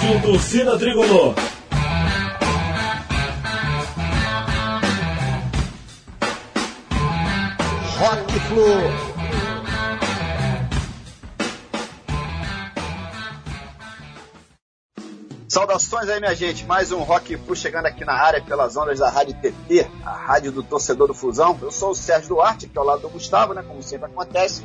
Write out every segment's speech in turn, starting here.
Rádio Torcida Tricolor. Rock Flu. Saudações aí, minha gente. Mais um Rock Flu chegando aqui na área pelas ondas da Rádio TT, a rádio do torcedor do Fusão. Eu sou o Sérgio Duarte, que é ao lado do Gustavo, né? Como sempre acontece.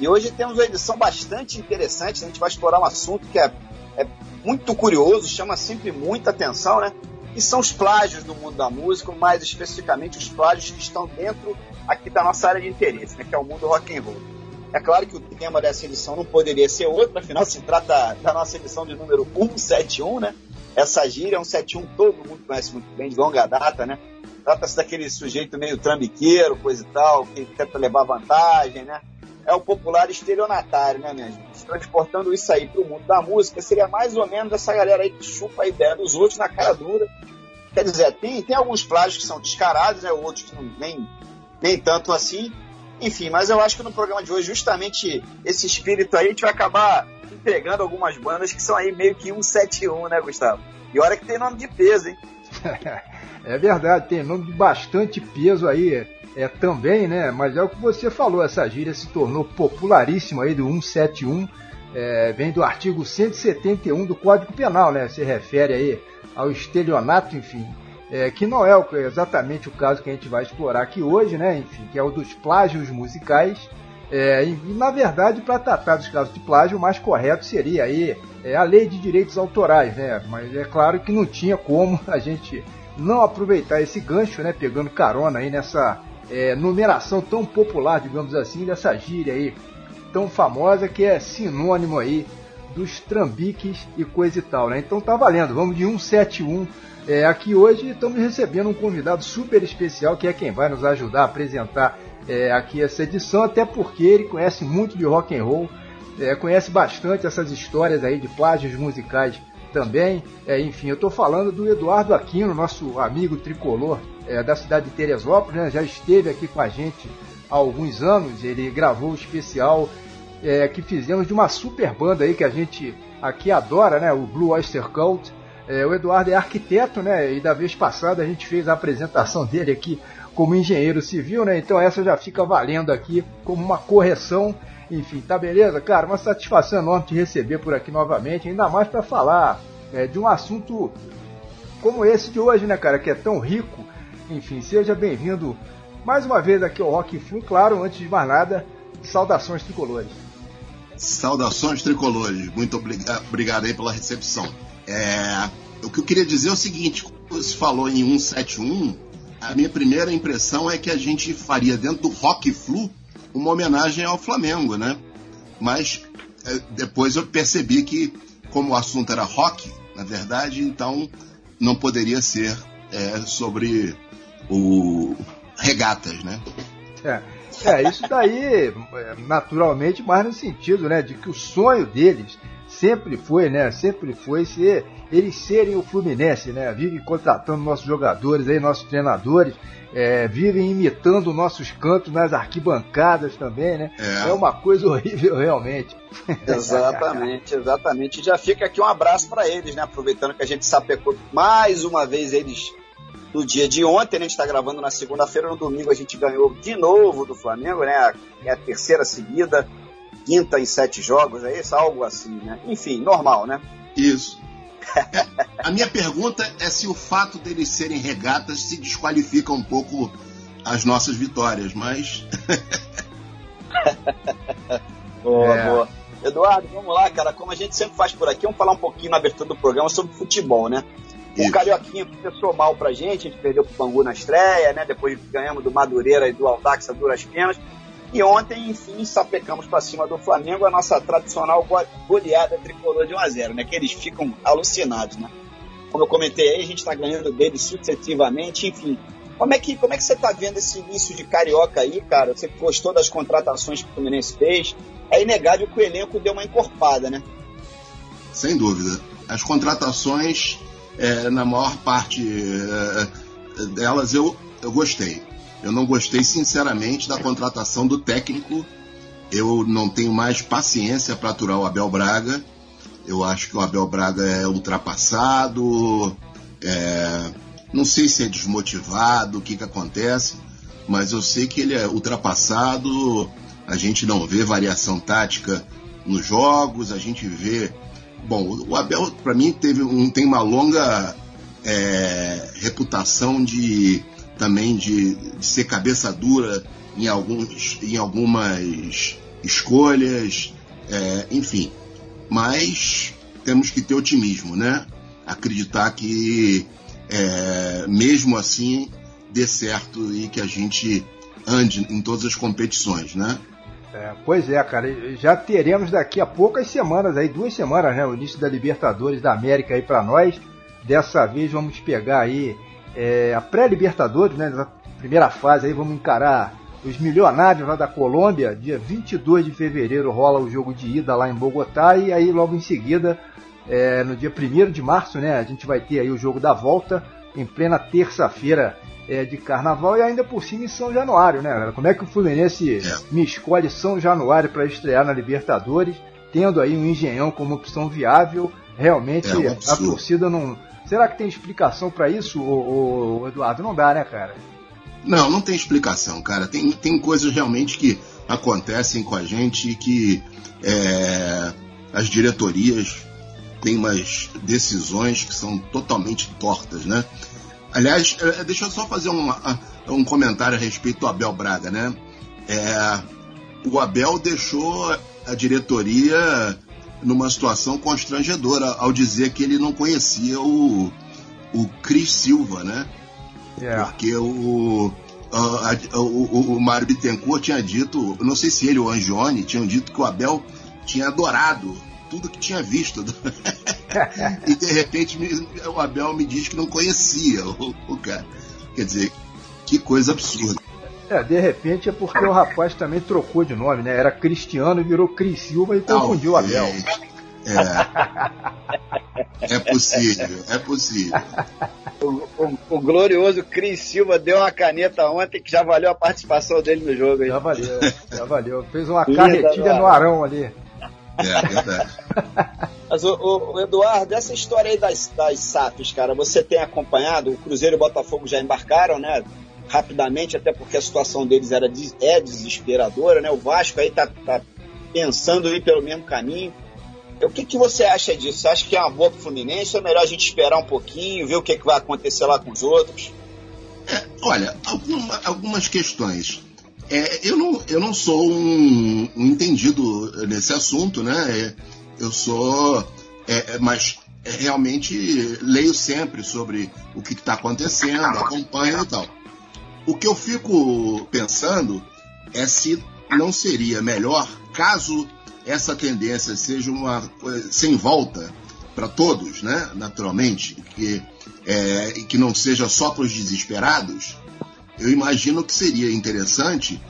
E hoje temos uma edição bastante interessante. A gente vai explorar um assunto que é, é muito curioso, chama sempre muita atenção, né? E são os plágios do mundo da música, mais especificamente os plágios que estão dentro aqui da nossa área de interesse, né? Que é o mundo rock and roll. É claro que o tema dessa edição não poderia ser outro, afinal se trata da nossa edição de número 171, né? Essa gíria é um 71 todo mundo conhece muito bem, de longa data, né? Trata-se daquele sujeito meio trambiqueiro, coisa e tal, que tenta levar vantagem, né? É o popular estelionatário, né, minha gente? Transportando isso aí para o mundo da música, seria mais ou menos essa galera aí que chupa a ideia dos outros na cara dura. Quer dizer, tem, tem alguns plágios que são descarados, né, outros que não, nem, nem tanto assim. Enfim, mas eu acho que no programa de hoje, justamente esse espírito aí, a gente vai acabar entregando algumas bandas que são aí meio que 171, né, Gustavo? E olha que tem nome de peso, hein? é verdade, tem nome de bastante peso aí é, também, né? Mas é o que você falou, essa gíria se tornou popularíssima aí do 171, é, vem do artigo 171 do Código Penal, né? Se refere aí ao estelionato, enfim, é, que não é exatamente o caso que a gente vai explorar aqui hoje, né? Enfim, que é o dos plágios musicais. É, e, na verdade, para tratar dos casos de plágio, o mais correto seria aí é, a lei de direitos autorais, né? Mas é claro que não tinha como a gente não aproveitar esse gancho, né? Pegando carona aí nessa é, numeração tão popular, digamos assim, dessa gíria aí tão famosa que é sinônimo aí dos trambiques e coisa e tal, né? Então tá valendo, vamos de 171 é, aqui hoje estamos recebendo um convidado super especial que é quem vai nos ajudar a apresentar é, aqui essa edição, até porque ele conhece muito de rock and roll, é, conhece bastante essas histórias aí de plágios musicais também. É, enfim, eu estou falando do Eduardo Aquino, nosso amigo tricolor é, da cidade de Teresópolis, né? já esteve aqui com a gente há alguns anos. Ele gravou o especial é, que fizemos de uma super banda aí que a gente aqui adora, né? O Blue Oyster Cult. É, o Eduardo é arquiteto, né? E da vez passada a gente fez a apresentação dele aqui como engenheiro civil, né? Então essa já fica valendo aqui como uma correção. Enfim, tá beleza? Cara, uma satisfação enorme te receber por aqui novamente, ainda mais para falar é, de um assunto como esse de hoje, né, cara? Que é tão rico enfim, seja bem-vindo mais uma vez aqui ao Rock Flu. Claro, antes de mais nada, saudações tricolores. Saudações tricolores, muito obrigado aí pela recepção. É, o que eu queria dizer é o seguinte: você falou em 171, a minha primeira impressão é que a gente faria dentro do Rock Flu uma homenagem ao Flamengo, né? Mas é, depois eu percebi que, como o assunto era rock, na verdade, então não poderia ser é, sobre o regatas, né? É. É, isso daí, é, naturalmente, mais no sentido, né, de que o sonho deles sempre foi, né, sempre foi ser eles serem o Fluminense, né, vivem contratando nossos jogadores aí, nossos treinadores, é, vivem imitando nossos cantos nas arquibancadas também, né? É, é uma coisa horrível realmente. Exatamente, exatamente. Já fica aqui um abraço para eles, né? Aproveitando que a gente sapecou mais uma vez eles no dia de ontem, né? a gente está gravando na segunda-feira, no domingo a gente ganhou de novo do Flamengo, né? É a terceira seguida, quinta em sete jogos, é isso? Algo assim, né? Enfim, normal, né? Isso. A minha pergunta é se o fato deles serem regatas se desqualifica um pouco as nossas vitórias, mas. boa, é. boa. Eduardo, vamos lá, cara. Como a gente sempre faz por aqui, vamos falar um pouquinho na abertura do programa sobre futebol, né? O Carioquinha começou mal pra gente, a gente perdeu pro Bangu na estreia, né? Depois ganhamos do Madureira e do Aldax a duras penas. E ontem, enfim, sapecamos para cima do Flamengo a nossa tradicional goleada tricolor de 1x0, né? Que eles ficam alucinados, né? Como eu comentei aí, a gente está ganhando deles sucessivamente, enfim. Como é, que, como é que você tá vendo esse início de Carioca aí, cara? Você gostou das contratações que o Fluminense fez? É inegável que o elenco deu uma encorpada, né? Sem dúvida. As contratações é, na maior parte é, delas eu, eu gostei. Eu não gostei, sinceramente, da contratação do técnico. Eu não tenho mais paciência para aturar o Abel Braga. Eu acho que o Abel Braga é ultrapassado, é, não sei se é desmotivado, o que, que acontece, mas eu sei que ele é ultrapassado. A gente não vê variação tática nos jogos, a gente vê. Bom, o Abel, para mim, teve um, tem uma longa é, reputação de também de, de, ser cabeça dura em, alguns, em algumas escolhas, é, enfim. Mas temos que ter otimismo, né? Acreditar que é, mesmo assim dê certo e que a gente ande em todas as competições, né? É, pois é, cara, já teremos daqui a poucas semanas aí, duas semanas, né, o início da Libertadores da América aí para nós. Dessa vez vamos pegar aí é, a pré-Libertadores, né, na primeira fase aí vamos encarar os milionários lá da Colômbia. Dia 22 de fevereiro rola o jogo de ida lá em Bogotá e aí logo em seguida, é, no dia 1 de março, né, a gente vai ter aí o jogo da volta em plena terça-feira é, de carnaval e ainda por cima em São Januário, né? Como é que o Fluminense é. me escolhe São Januário para estrear na Libertadores, tendo aí um engenhão como opção viável? Realmente é a torcida não. Será que tem explicação para isso, o, o, Eduardo? Não dá, né, cara? Não, não tem explicação, cara. Tem, tem coisas realmente que acontecem com a gente e que é, as diretorias têm umas decisões que são totalmente tortas, né? Aliás, é, deixa eu só fazer um, um comentário a respeito do Abel Braga, né? É, o Abel deixou a diretoria numa situação constrangedora ao dizer que ele não conhecia o, o Cris Silva, né? Yeah. É. Porque o, a, o, o Mário Bittencourt tinha dito, não sei se ele ou o Angione tinham dito que o Abel tinha adorado tudo que tinha visto. e de repente o Abel me diz que não conhecia o, o cara. Quer dizer, que coisa absurda. É, de repente é porque o rapaz também trocou de nome, né? Era Cristiano e virou Cris Silva e confundiu o Abel. É. é possível, é possível. O, o, o, glorioso Cris Silva deu uma caneta ontem que já valeu a participação dele no jogo. Aí. Já valeu, já valeu. Fez uma carretilha no Arão ali. É, verdade. Mas, o, o, Eduardo, essa história aí das, das SAFs, cara, você tem acompanhado? O Cruzeiro e o Botafogo já embarcaram, né? Rapidamente, até porque a situação deles era, é desesperadora, né? O Vasco aí tá, tá pensando em ir pelo mesmo caminho. O que, que você acha disso? Você acha que é uma boa pro Fluminense ou é melhor a gente esperar um pouquinho, ver o que, que vai acontecer lá com os outros? É, olha, alguma, algumas questões. É, eu, não, eu não sou um, um entendido nesse assunto, né? É, eu sou. É, é mas realmente leio sempre sobre o que está acontecendo, acompanho e tal. O que eu fico pensando é se não seria melhor, caso essa tendência seja uma sem volta para todos, né? Naturalmente, que, é, que não seja só para os desesperados, eu imagino que seria interessante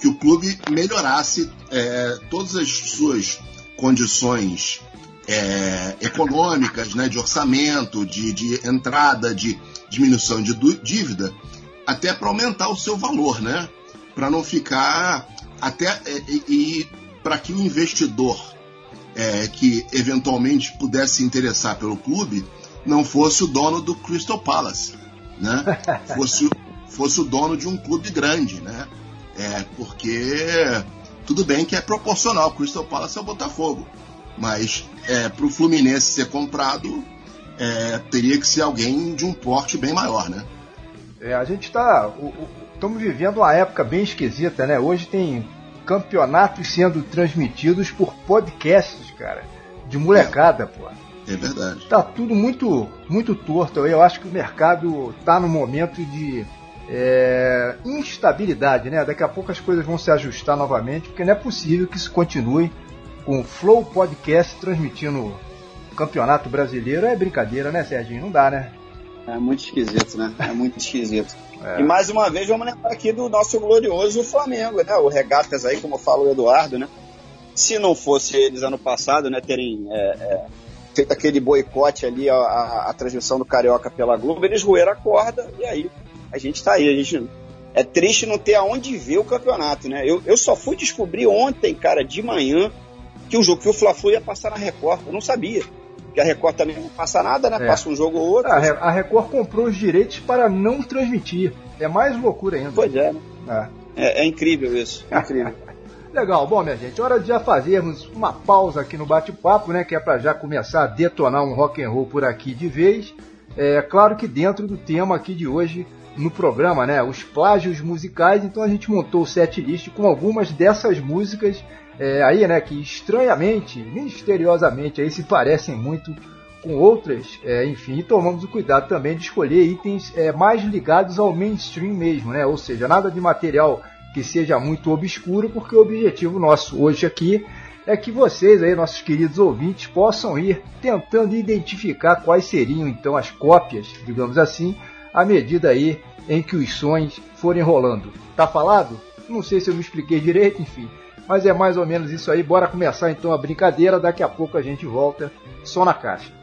que o clube melhorasse é, todas as suas condições é, econômicas, né, de orçamento, de, de, entrada, de diminuição de dívida, até para aumentar o seu valor, né? Para não ficar até é, e, e para que o investidor é, que eventualmente pudesse se interessar pelo clube não fosse o dono do Crystal Palace, né? Fosse, fosse o dono de um clube grande, né? É, porque tudo bem que é proporcional, Crystal Palace é o Botafogo, mas é, para o Fluminense ser comprado, é, teria que ser alguém de um porte bem maior, né? É, a gente está. Estamos vivendo uma época bem esquisita, né? Hoje tem campeonatos sendo transmitidos por podcasts, cara. De molecada, é, pô. É verdade. Tá tudo muito, muito torto. Eu acho que o mercado tá no momento de é, instabilidade, né? Daqui a pouco as coisas vão se ajustar novamente, porque não é possível que isso continue com o Flow Podcast transmitindo o Campeonato Brasileiro. É brincadeira, né, Serginho? Não dá, né? É muito esquisito, né? É muito esquisito. É. E mais uma vez vamos lembrar aqui do nosso glorioso Flamengo, né? O Regatas aí, como fala o Eduardo, né? Se não fosse eles ano passado, né, terem é, é, feito aquele boicote ali a, a, transmissão do Carioca pela Globo, eles roeram a corda e aí a gente tá aí, a gente é triste não ter aonde ver o campeonato, né? Eu, eu só fui descobrir ontem, cara, de manhã, que o jogo que o Fla-Flu ia passar na Record. Eu não sabia. Porque a Record também não passa nada, né? É. Passa um jogo ou outro. A, Record comprou os direitos para não transmitir. É mais loucura ainda. Pois é, né? É, é, é incrível isso. É incrível. Legal, bom, minha gente, hora de já fazermos uma pausa aqui no bate-papo, né? Que é para já começar a detonar um rock and roll por aqui de vez. É claro que dentro do tema aqui de hoje no programa, né? Os plágios musicais. Então a gente montou o set list com algumas dessas músicas é, aí, né? Que estranhamente, misteriosamente, aí se parecem muito com outras, é, enfim, tomamos o cuidado também de escolher itens é, mais ligados ao mainstream mesmo, né? Ou seja, nada de material que seja muito obscuro, porque o objetivo nosso hoje aqui é que vocês aí, nossos queridos ouvintes, possam ir tentando identificar quais seriam então as cópias, digamos assim, à medida aí em que os sons forem rolando. Tá falado? Não sei se eu me expliquei direito, enfim. Mas é mais ou menos isso aí. Bora começar então a brincadeira. Daqui a pouco a gente volta só na caixa.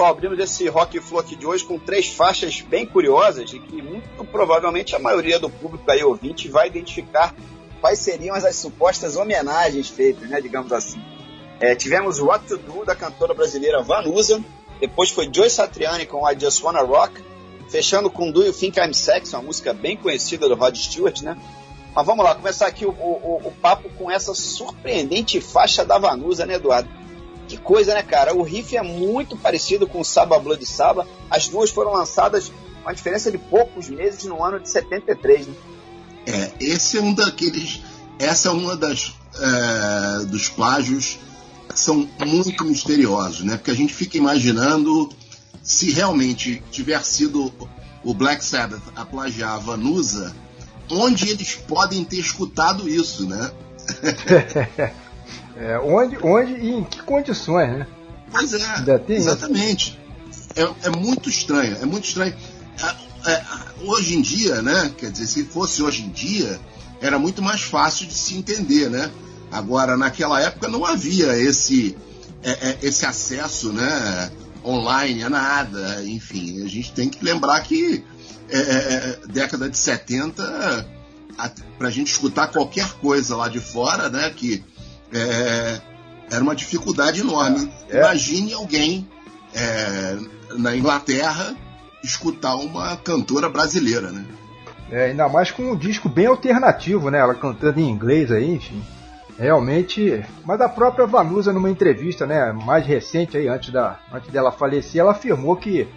Pessoal, abrimos esse Rock Flow aqui de hoje com três faixas bem curiosas e que muito provavelmente a maioria do público aí ouvinte vai identificar quais seriam as, as supostas homenagens feitas, né, digamos assim. É, tivemos What to Do da cantora brasileira Vanusa, depois foi Joy Satriani com I Just Wanna Rock, fechando com Do You Think I'm Sex, uma música bem conhecida do Rod Stewart, né? Mas vamos lá, começar aqui o, o, o papo com essa surpreendente faixa da Vanusa, né, Eduardo? Que coisa, né, cara? O riff é muito parecido com o Saba Blood Saba. As duas foram lançadas com a diferença de poucos meses no ano de 73, né? É, esse é um daqueles. Essa é uma das é, dos plágios que são muito misteriosos, né? Porque a gente fica imaginando se realmente tiver sido o Black Sabbath a plagiar a Vanusa, onde eles podem ter escutado isso, né? É, onde, onde e em que condições, né? Pois é, exatamente. É, é, muito estranho, é muito estranho. É, é, hoje em dia, né? Quer dizer, se fosse hoje em dia, era muito mais fácil de se entender, né? Agora, naquela época não havia esse, é, é, esse acesso, né? Online a nada, enfim. A gente tem que lembrar que década de 70, para a gente escutar qualquer coisa lá de fora, né? Que é, era uma dificuldade enorme. É. Imagine alguém é, na Inglaterra escutar uma cantora brasileira, né? É, ainda mais com um disco bem alternativo, né? Ela cantando em inglês aí, enfim. Realmente. Mas a própria Vanusa, numa entrevista, né, mais recente aí, antes, da, antes dela falecer, ela afirmou que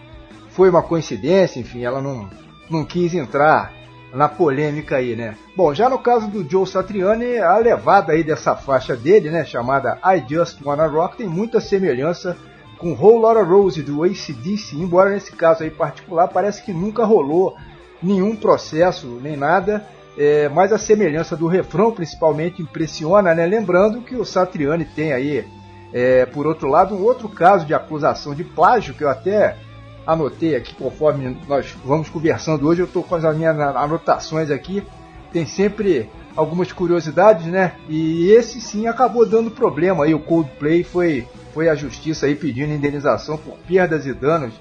foi uma coincidência, enfim, ela não, não quis entrar na polêmica aí, né? Bom, já no caso do Joe Satriani, a levada aí dessa faixa dele, né, chamada I Just Wanna Rock, tem muita semelhança com Whole Lotta Rose do ACDC, embora nesse caso aí particular parece que nunca rolou nenhum processo nem nada, é, mas a semelhança do refrão principalmente impressiona, né? Lembrando que o Satriani tem aí, é, por outro lado, um outro caso de acusação de plágio que eu até anotei aqui conforme nós vamos conversando hoje. Eu estou com as minhas anotações aqui. Tem sempre algumas curiosidades, né? E esse sim acabou dando problema. Aí o Coldplay foi foi à justiça aí pedindo indenização por perdas e danos,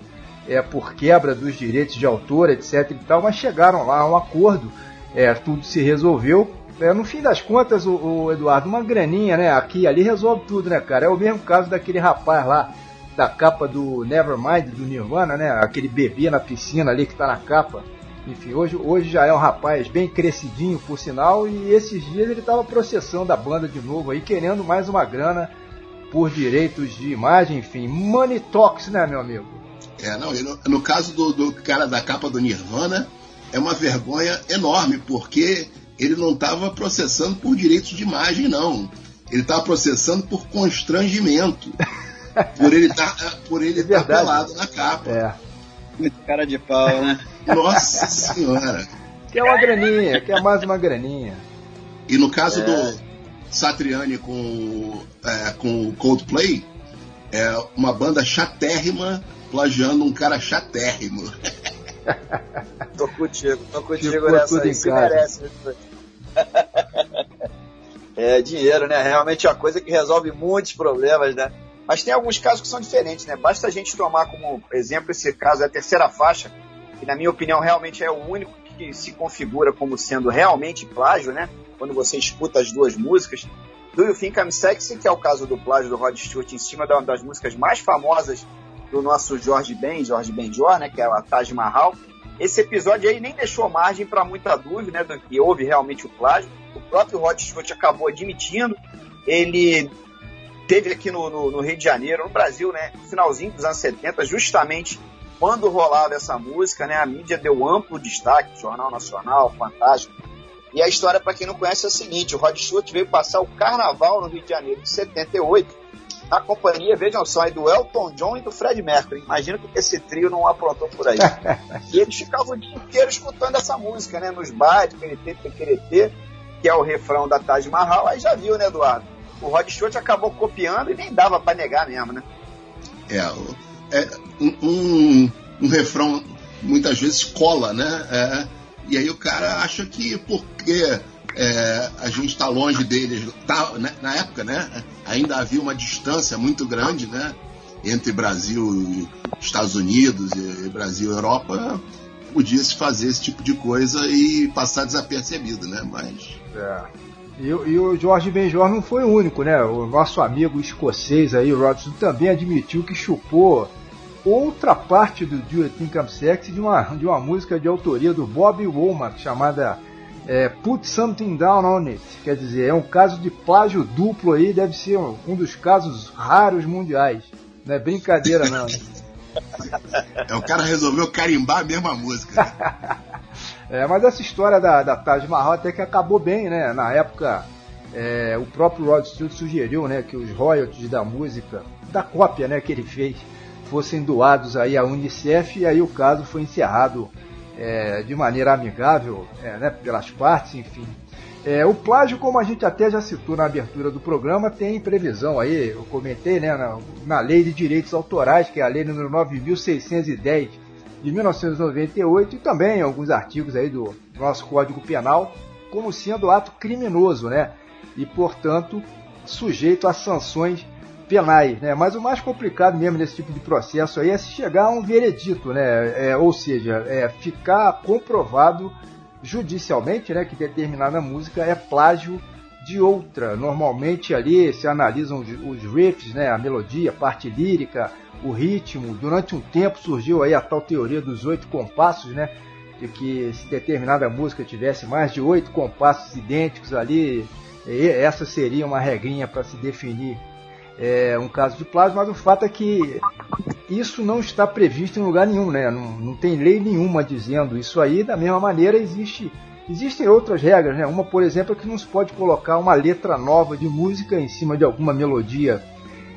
é por quebra dos direitos de autor, etc. E tal. Mas chegaram lá a um acordo. É, tudo se resolveu. É, no fim das contas, o, o Eduardo, uma graninha, né? Aqui ali resolve tudo, né, cara? É o mesmo caso daquele rapaz lá da capa do Nevermind do Nirvana, né? Aquele bebê na piscina ali que tá na capa. Enfim, hoje, hoje já é um rapaz bem crescidinho, por sinal, e esses dias ele estava processando a banda de novo aí, querendo mais uma grana por direitos de imagem, enfim. Money talks, né, meu amigo? É, não, no, no caso do, do cara da capa do Nirvana, é uma vergonha enorme, porque ele não estava processando por direitos de imagem, não. Ele estava processando por constrangimento. por ele tá, por ele estar tá pelado na capa. É. Muito cara de pau, né? Nossa senhora. Quer uma graninha, quer mais uma graninha. E no caso é. do Satriani com, é, com o Coldplay, é uma banda chatérrima plagiando um cara chatérrimo. tô contigo, tô contigo Ficou nessa aí, se merece. É dinheiro, né? Realmente é uma coisa que resolve muitos problemas, né? Mas tem alguns casos que são diferentes, né? Basta a gente tomar como exemplo esse caso, é a terceira faixa, que na minha opinião realmente é o único que se configura como sendo realmente plágio, né? Quando você escuta as duas músicas. Do You Think I'm Sexy, que é o caso do plágio do Rod Stewart em cima uma das músicas mais famosas do nosso Jorge Ben, Jorge Benjor, né? Que é a Taj Mahal. Esse episódio aí nem deixou margem para muita dúvida, né? Do que houve realmente o plágio. O próprio Rod Stewart acabou admitindo. Ele teve aqui no, no, no, Rio de Janeiro, no Brasil, né, no finalzinho dos anos 70, justamente quando rolava essa música, né, a mídia deu amplo destaque, Jornal Nacional, Fantástico. E a história, para quem não conhece, é a seguinte: o Rod Stewart veio passar o carnaval no Rio de Janeiro de 78, na companhia, vejam só, do Elton John e do Fred Mercury. Imagina que esse trio não aprontou por aí. e eles ficavam o dia inteiro escutando essa música, né, nos bares, Queretê, Queretê, que é o refrão da Taj Mahal. Aí já viu, né, Eduardo? O Rod Stewart acabou copiando e nem dava para negar mesmo, né? É, é um, um, refrão muitas vezes cola, né? É, e aí o cara acha que porque é, a gente está longe deles, tá, né, na época, né? Ainda havia uma distância muito grande, né? Entre Brasil e Estados Unidos e Brasil e Europa, podia se fazer esse tipo de coisa e passar desapercebido, né? Mas é. E, e, o Jorge Benjor não foi o único, né? O nosso amigo escocês aí, o Rodson, também admitiu que chupou outra parte do Do You Think I'm Sexy de uma, de uma música de autoria do Bob Womack chamada é, Put Something Down on It. Quer dizer, é um caso de plágio duplo aí, deve ser um, um dos casos raros mundiais. Não é brincadeira não. Né? É, o cara resolveu carimbar a mesma música. Né? É, mas essa história da, da Taj Mahal até que acabou bem, né? Na época, é, o próprio Rod Stewart sugeriu né, que os royalties da música, da cópia né, que ele fez, fossem doados aí à Unicef e aí o caso foi encerrado é, de maneira amigável é, né, pelas partes, enfim. É, o plágio, como a gente até já citou na abertura do programa, tem previsão aí, eu comentei, né, na, na Lei de Direitos Autorais, que é a Lei número 9610 de 1998 e também alguns artigos aí do nosso Código Penal como sendo ato criminoso, né? E portanto sujeito a sanções penais, né? Mas o mais complicado mesmo nesse tipo de processo aí é se chegar a um veredito, né? É, ou seja, é ficar comprovado judicialmente, né, que determinada música é plágio de outra. Normalmente ali se analisam os, riffs, né, a melodia, a parte lírica, o ritmo. Durante um tempo surgiu aí a tal teoria dos oito compassos, né? De que se determinada música tivesse mais de oito compassos idênticos ali, essa seria uma regrinha para se definir é, um caso de plágio, mas o fato é que isso não está previsto em lugar nenhum, né? Não, não tem lei nenhuma dizendo isso aí. Da mesma maneira, existe, existem outras regras, né? Uma, por exemplo, é que não se pode colocar uma letra nova de música em cima de alguma melodia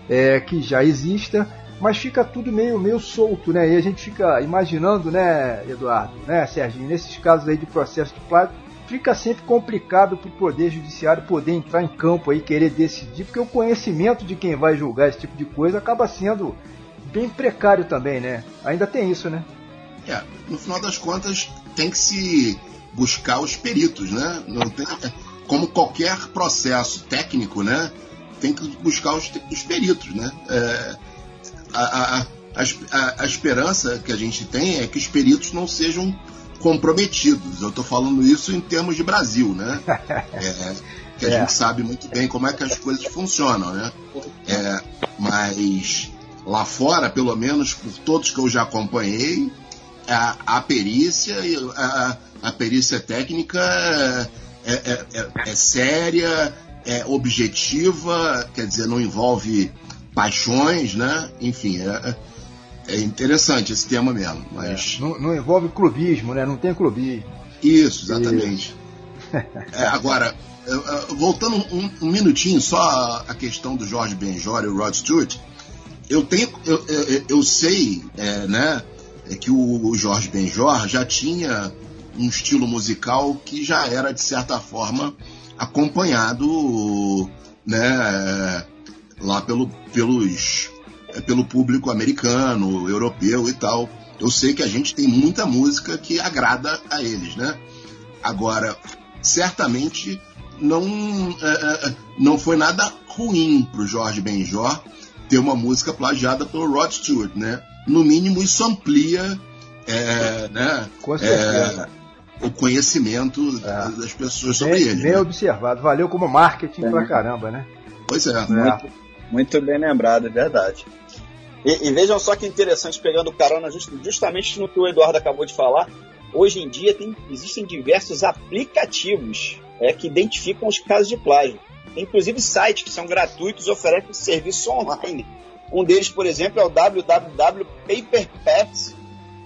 é, que já exista mas fica tudo meio, meio solto, né? E a gente fica imaginando, né, Eduardo, né, Serginho, nesses casos aí de processo de plágio, fica sempre complicado para o Poder Judiciário poder entrar em campo aí, querer decidir, porque o conhecimento de quem vai julgar esse tipo de coisa acaba sendo bem precário também, né? Ainda tem isso, né? É, no final das contas, tem que se buscar os peritos, né? Não tem, como qualquer processo técnico, né? Tem que buscar os, os peritos, né? É, a, a, a, a, esperança que a gente tem é que os peritos não sejam comprometidos. Eu estou falando isso em termos de Brasil, né? É, que a é. gente sabe muito bem como é que as coisas funcionam, né? É, mas lá fora, pelo menos por todos que eu já acompanhei, a, a perícia, a, a perícia técnica é, é, é, é séria, é objetiva, quer dizer, não envolve paixões, né? Enfim, é, é interessante esse tema mesmo. Mas... É, não, não, envolve clubismo, né? Não tem clubismo. Isso, exatamente. Isso. É, agora, voltando um, um, minutinho só a questão do Jorge Benjor e o Rod Stewart, eu tenho, eu, eu, eu sei, é, né, é que o, Jorge Benjor já tinha um estilo musical que já era de certa forma acompanhado, né, lá pelo, pelos, é, pelo público americano, europeu e tal. Eu sei que a gente tem muita música que agrada a eles, né? Agora, certamente não, é, é, não foi nada ruim para o Jorge Benjor ter uma música plagiada pelo Rod Stewart, né? No mínimo isso amplia, é, né? É, o conhecimento é. das pessoas sobre bem, ele. Bem né? observado, valeu como marketing é. pra caramba, né? Pois é. Muito, muito bem lembrado, é verdade. E, e, vejam só que interessante, pegando carona just, justamente no que o Eduardo acabou de falar, hoje em dia tem, existem diversos aplicativos é, que identificam os casos de plágio. Tem inclusive sites que são gratuitos e oferecem serviço online. Um deles, por exemplo, é o www.paperpaths,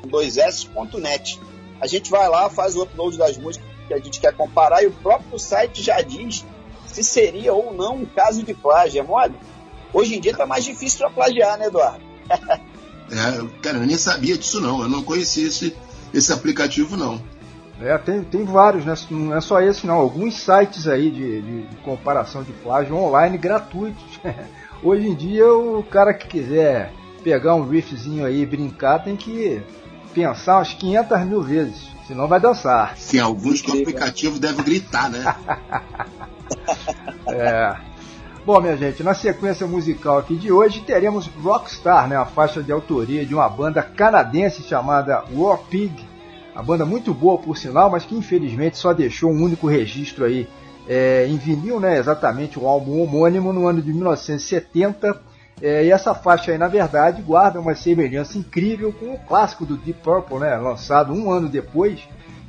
dois S.net. A gente vai lá, faz o upload das músicas que a gente quer comparar e o próprio site já diz se seria ou não um caso de plágio, é mole? Hoje em dia tá mais difícil para plagiar, né, Eduardo? é, cara, eu nem sabia disso não, eu não conhecia esse, esse aplicativo não. É, tem, tem vários, né? não é só esse não, alguns sites aí de, de, de comparação de plágio online gratuitos. Hoje em dia o cara que quiser pegar um riffzinho aí e brincar tem que pensar umas 500 mil vezes, senão vai dançar. Sim, alguns que o aplicativo deve gritar, né? é. Bom, minha gente, na sequência musical aqui de hoje teremos Rockstar, né, a faixa de autoria de uma banda canadense chamada War Pig. A banda muito boa por sinal, mas que infelizmente só deixou um único registro aí é, em vinil, né, exatamente o álbum homônimo no ano de 1970 é, e essa faixa aí, na verdade, guarda uma semelhança incrível com o clássico do Deep Purple, né, lançado um ano depois,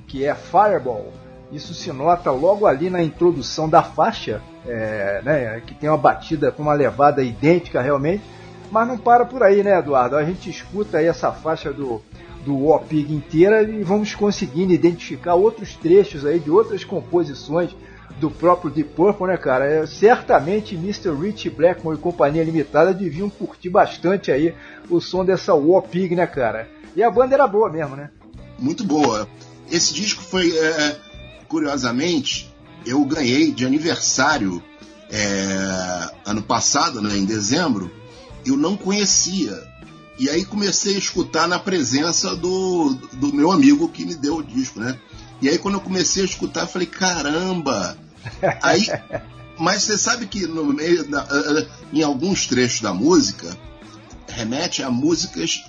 que é Fireball. Isso se nota logo ali na introdução da faixa, é, né, que tem uma batida com uma levada idêntica realmente, mas não para por aí, né, Eduardo? A gente escuta aí essa faixa do, do War Pig inteira e vamos conseguindo identificar outros trechos aí de outras composições do próprio Deep Purple, né, cara? É, certamente Mr. Rich Blackmore e Companhia Limitada deviam curtir bastante aí o som dessa War né, cara? E a banda era boa mesmo, né? Muito boa. Esse disco foi, é, curiosamente, eu ganhei de aniversário é, ano passado, né, em dezembro. Eu não conhecia. E aí comecei a escutar na presença do, do meu amigo que me deu o disco, né? E aí quando eu comecei a escutar, eu falei, caramba, Aí, mas você sabe que no meio da, uh, em alguns trechos da música remete a músicas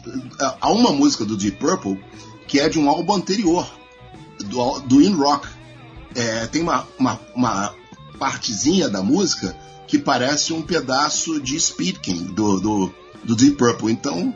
a uma música do Deep Purple que é de um álbum anterior do, do In Rock. É, tem uma, uma, uma, partezinha da música que parece um pedaço de Speed King do, do, do Deep Purple. Então,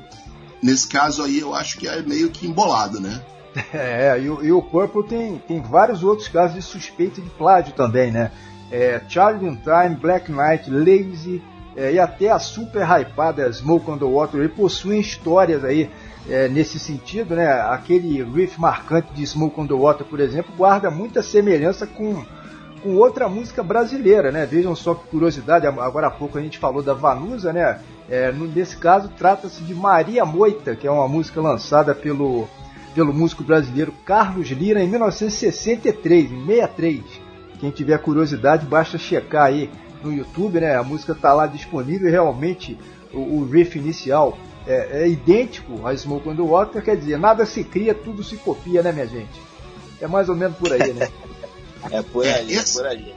nesse caso aí, eu acho que é meio que embolado, né? É, e, e, o Purple tem, tem vários outros casos de suspeita de plágio também, né? É, Charlie in Time, Black Knight, Lazy é, e até a super hypada Smoke on the Water possuem histórias aí é, nesse sentido, né? Aquele riff marcante de Smoke on the Water, por exemplo, guarda muita semelhança com, com outra música brasileira, né? Vejam só que curiosidade, agora há pouco a gente falou da Vanusa, né? É, nesse caso trata-se de Maria Moita, que é uma música lançada pelo pelo músico brasileiro Carlos Lira em 1963, em 63. Quem tiver curiosidade, basta checar aí no YouTube, né? A música está lá disponível e realmente o, o riff inicial é, é, idêntico a Smoke on the Water, quer dizer, nada se cria, tudo se copia, né, minha gente? É mais ou menos por aí, né? é por aí, é, esse, é por aí.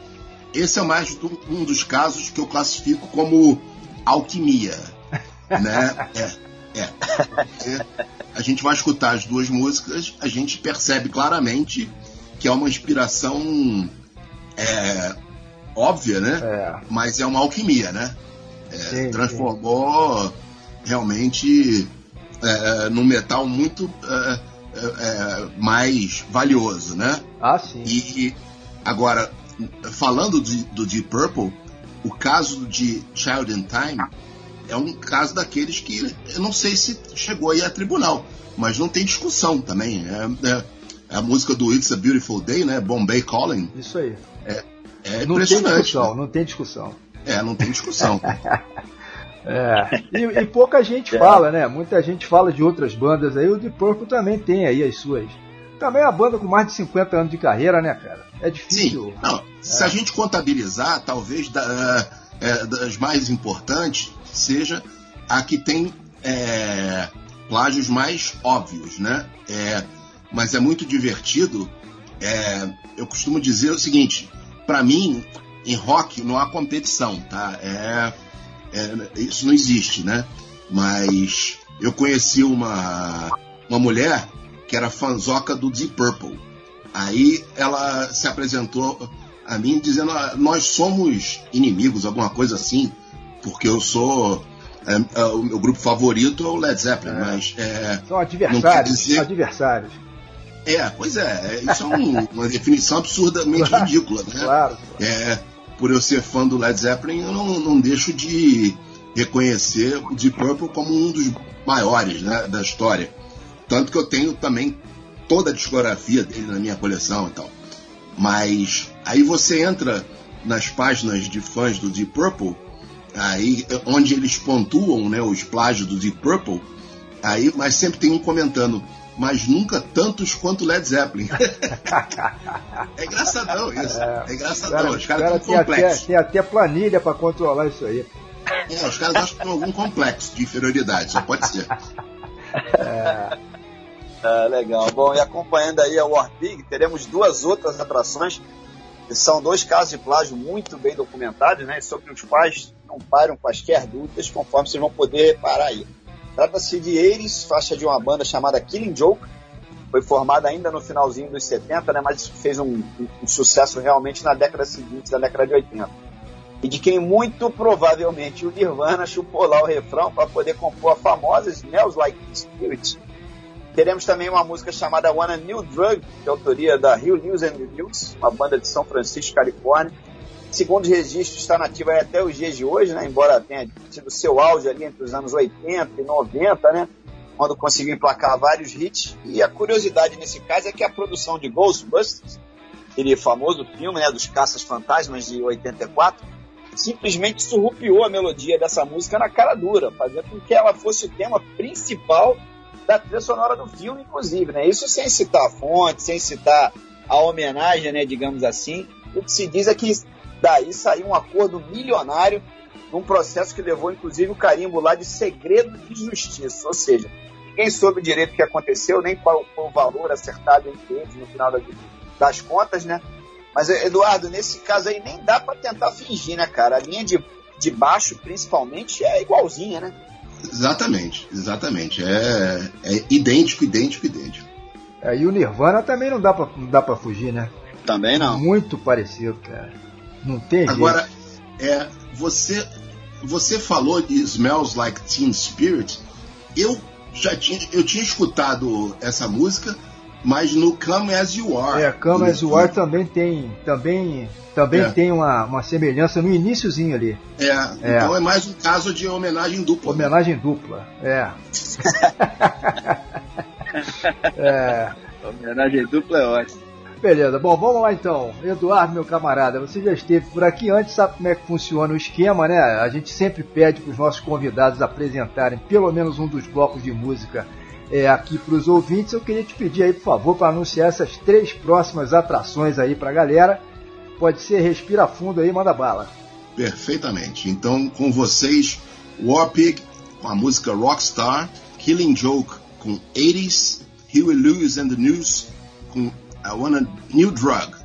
Esse é mais um dos casos que eu classifico como alquimia, né? É. É. A gente vai escutar as duas músicas, a gente percebe claramente que é uma inspiração é, óbvia, né? É. Mas é uma alquimia, né? É, sim, transformou sim. realmente é, num metal muito é, é, mais valioso, né? Ah, sim. E agora, falando de, do Deep Purple, o caso de Child in Time é um caso daqueles que eu não sei se chegou aí a tribunal, mas não tem discussão também. É, é, é a música do It's a Beautiful Day, né? Bombay Calling. Isso aí. É, é não impressionante. Tem discussão, né? Não tem discussão. É, não tem discussão. é. E, e, pouca gente é. fala, né? Muita gente fala de outras bandas aí. O Deep Purple também tem aí as suas. Também é uma banda com mais de 50 anos de carreira, né, cara? É difícil. Sim. Não, se a é. gente contabilizar, talvez da, é, das mais importantes, seja a que tem é, plágios mais óbvios, né? É, mas é muito divertido. É, eu costumo dizer o seguinte: para mim, em rock não há competição, tá? É, é, isso não existe, né? Mas eu conheci uma, uma mulher que era fanzoca do Deep Purple. Aí ela se apresentou a mim dizendo: ah, nós somos inimigos, alguma coisa assim porque eu sou. É, é, o meu grupo favorito é o Led Zeppelin, é. mas. É, São adversários. Dizer... Adversários. É, pois é, isso é um, uma definição absurdamente claro, ridícula, né? Claro. É, por eu ser fã do Led Zeppelin, eu não, não deixo de reconhecer o Deep Purple como um dos maiores né, da história. Tanto que eu tenho também toda a discografia dele na minha coleção e tal. Mas aí você entra nas páginas de fãs do Deep Purple, aí onde eles pontuam né, os plágios do Deep Purple, aí, mas sempre tem um comentando, mas nunca tantos quanto Led Zeppelin. é engraçadão isso. É, é engraçadão. Cara, os caras cara têm complexo. Até, tem até planilha para controlar isso aí. É, os caras acham que tem algum complexo de inferioridade, só pode ser. É. é. legal. Bom, e acompanhando aí a War Pig, teremos duas outras atrações que são dois casos de plágio muito bem documentados, né, sobre os quais não param quaisquer dúvidas, conforme vocês vão poder reparar aí. Trata-se de Ares, faixa de uma banda chamada Killing Joke, foi formada ainda no finalzinho dos 70, né, mas fez um, um, um sucesso realmente na década seguinte, da década de 80. E de quem muito provavelmente o Nirvana chupou lá o refrão para poder compor a famosa Smells Like Spirit, Teremos também uma música chamada Wanna New Drug, de autoria da Rio News and News, uma banda de São Francisco, Califórnia. Segundo os registros, está nativa até os dias de hoje, né? embora tenha tido seu auge ali entre os anos 80 e 90, né? quando conseguiu emplacar vários hits. E a curiosidade nesse caso é que a produção de Ghostbusters, aquele famoso filme né, dos Caças Fantasmas de 84, simplesmente surrupiou a melodia dessa música na cara dura, fazendo com que ela fosse o tema principal da trilha sonora do filme, inclusive, né? Isso sem citar a fonte, sem citar a homenagem, né, digamos assim. O que se diz é que daí saiu um acordo milionário num processo que levou, inclusive, o carimbo lá de segredo de justiça. Ou seja, ninguém soube direito o que aconteceu, nem qual foi o valor acertado entre eles no final das contas, né? Mas, Eduardo, nesse caso aí nem dá para tentar fingir, né, cara? A linha de, de baixo, principalmente, é igualzinha, né? Exatamente, exatamente. É, é idêntico, idêntico, idêntico. É, e o Nirvana também não dá pra, não dá pra fugir, né? Também não. Muito parecido, cara. Não tem Agora, é, você, você falou de Smells Like Teen Spirit. Eu já tinha, eu tinha escutado essa música, mas no Come As You Are. É, Come As You Are também tem, também também é. tem uma, uma semelhança no iníciozinho ali. É, é, então é mais um caso de homenagem dupla. Homenagem dupla, é. é. Homenagem dupla é ótimo. Beleza, bom, vamos lá então. Eduardo, meu camarada, você já esteve por aqui antes, sabe como é que funciona o esquema, né? A gente sempre pede para os nossos convidados apresentarem pelo menos um dos blocos de música é, aqui para os ouvintes. Eu queria te pedir aí, por favor, para anunciar essas três próximas atrações aí para a galera Pode ser, respira fundo aí, manda bala. Perfeitamente. Então, com vocês, Warpig com a música Rockstar, Killing Joke com 80s, Huey Lewis and the News com I Want a New Drug.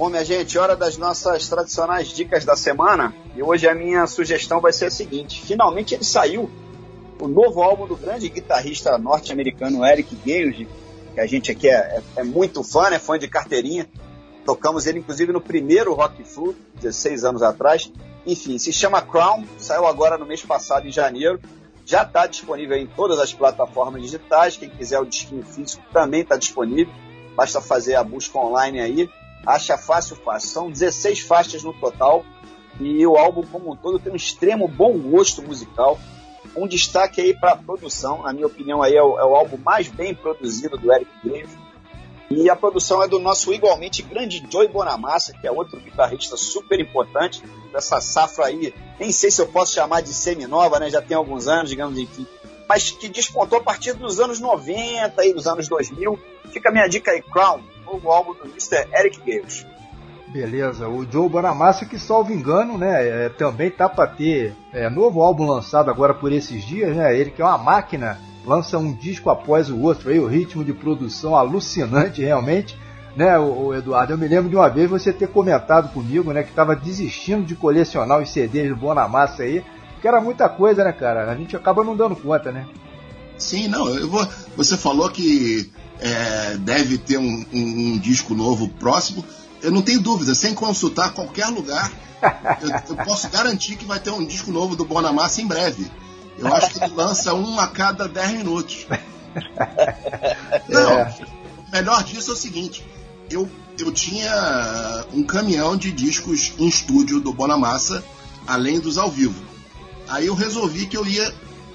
Bom, minha gente, hora das nossas tradicionais dicas da semana. E hoje a minha sugestão vai ser a seguinte: finalmente ele saiu, o novo álbum do grande guitarrista norte-americano Eric Gage, que a gente aqui é, é, é, muito fã, né? Fã de carteirinha. Tocamos ele, inclusive, no primeiro Rock Flu, 16 anos atrás. Enfim, se chama Crown, saiu agora no mês passado, em janeiro. Já está disponível em todas as plataformas digitais. Quem quiser o disquinho físico também está disponível. Basta fazer a busca online aí. Acha fácil, fácil. São 16 faixas no total. E o álbum como um todo tem um extremo bom gosto musical. Um destaque aí para a produção. Na minha opinião, aí é o, é o álbum mais bem produzido do Eric Graves e a produção é do nosso igualmente grande Joey Bonamassa, que é outro guitarrista super importante dessa safra aí. Nem sei se eu posso chamar de semi-nova, né? Já tem alguns anos, digamos, enfim. Mas que despontou a partir dos anos 90 e dos anos 2000. Fica a minha dica aí, Crown, novo álbum do Mr. Eric Gales. Beleza, o Joe Bonamassa que, salvo engano, né, é, também tá para ter é, novo álbum lançado agora por esses dias, né? Ele que é uma máquina lança um disco após o outro, aí o ritmo de produção alucinante realmente, né, o, Eduardo? Eu me lembro de uma vez você ter comentado comigo, né, que estava desistindo de colecionar os CDs do Bonamassa aí, que era muita coisa, né, cara? A gente acaba não dando conta, né? Sim, não, eu vou. Você falou que é, deve ter um, um, um, disco novo próximo. Eu não tenho dúvida, sem consultar qualquer lugar, eu, eu posso garantir que vai ter um disco novo do Bonamassa em breve. Eu acho que ele lança um a cada 10 minutos. Não, o melhor disso é o seguinte: eu, eu tinha um caminhão de discos em estúdio do Bonamassa, além dos ao vivo. Aí eu resolvi que eu ia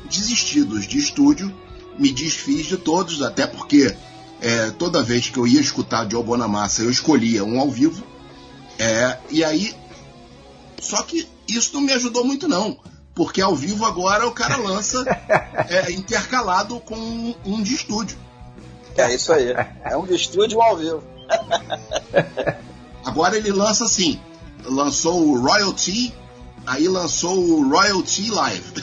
desistir dos de estúdio, me desfiz de todos, até porque é, toda vez que eu ia escutar Joe Bonamassa eu escolhia um ao vivo. É, e aí. Só que isso não me ajudou muito, não porque ao vivo agora o cara lança é, intercalado com um de estúdio. É isso aí. É um de estúdio um ao vivo. agora ele lança assim: lançou o Royalty, aí lançou o Royalty Live.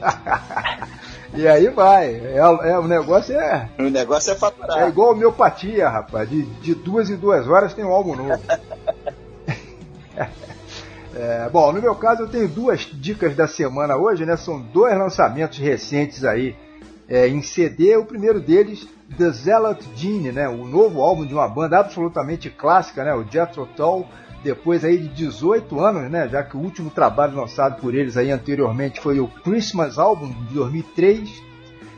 e aí vai. É, é, o negócio é. O negócio é faturar. É igual homeopatia, rapaz. De, de duas em duas horas tem um álbum novo. É, bom, no meu caso eu tenho duas dicas da semana hoje, né? São dois lançamentos recentes aí é, em CD. O primeiro deles, The Zealot Gene, né? O novo álbum de uma banda absolutamente clássica, né? O Jethro Tull. Depois aí de 18 anos, né? Já que o último trabalho lançado por eles aí anteriormente foi o Christmas Album de 2003.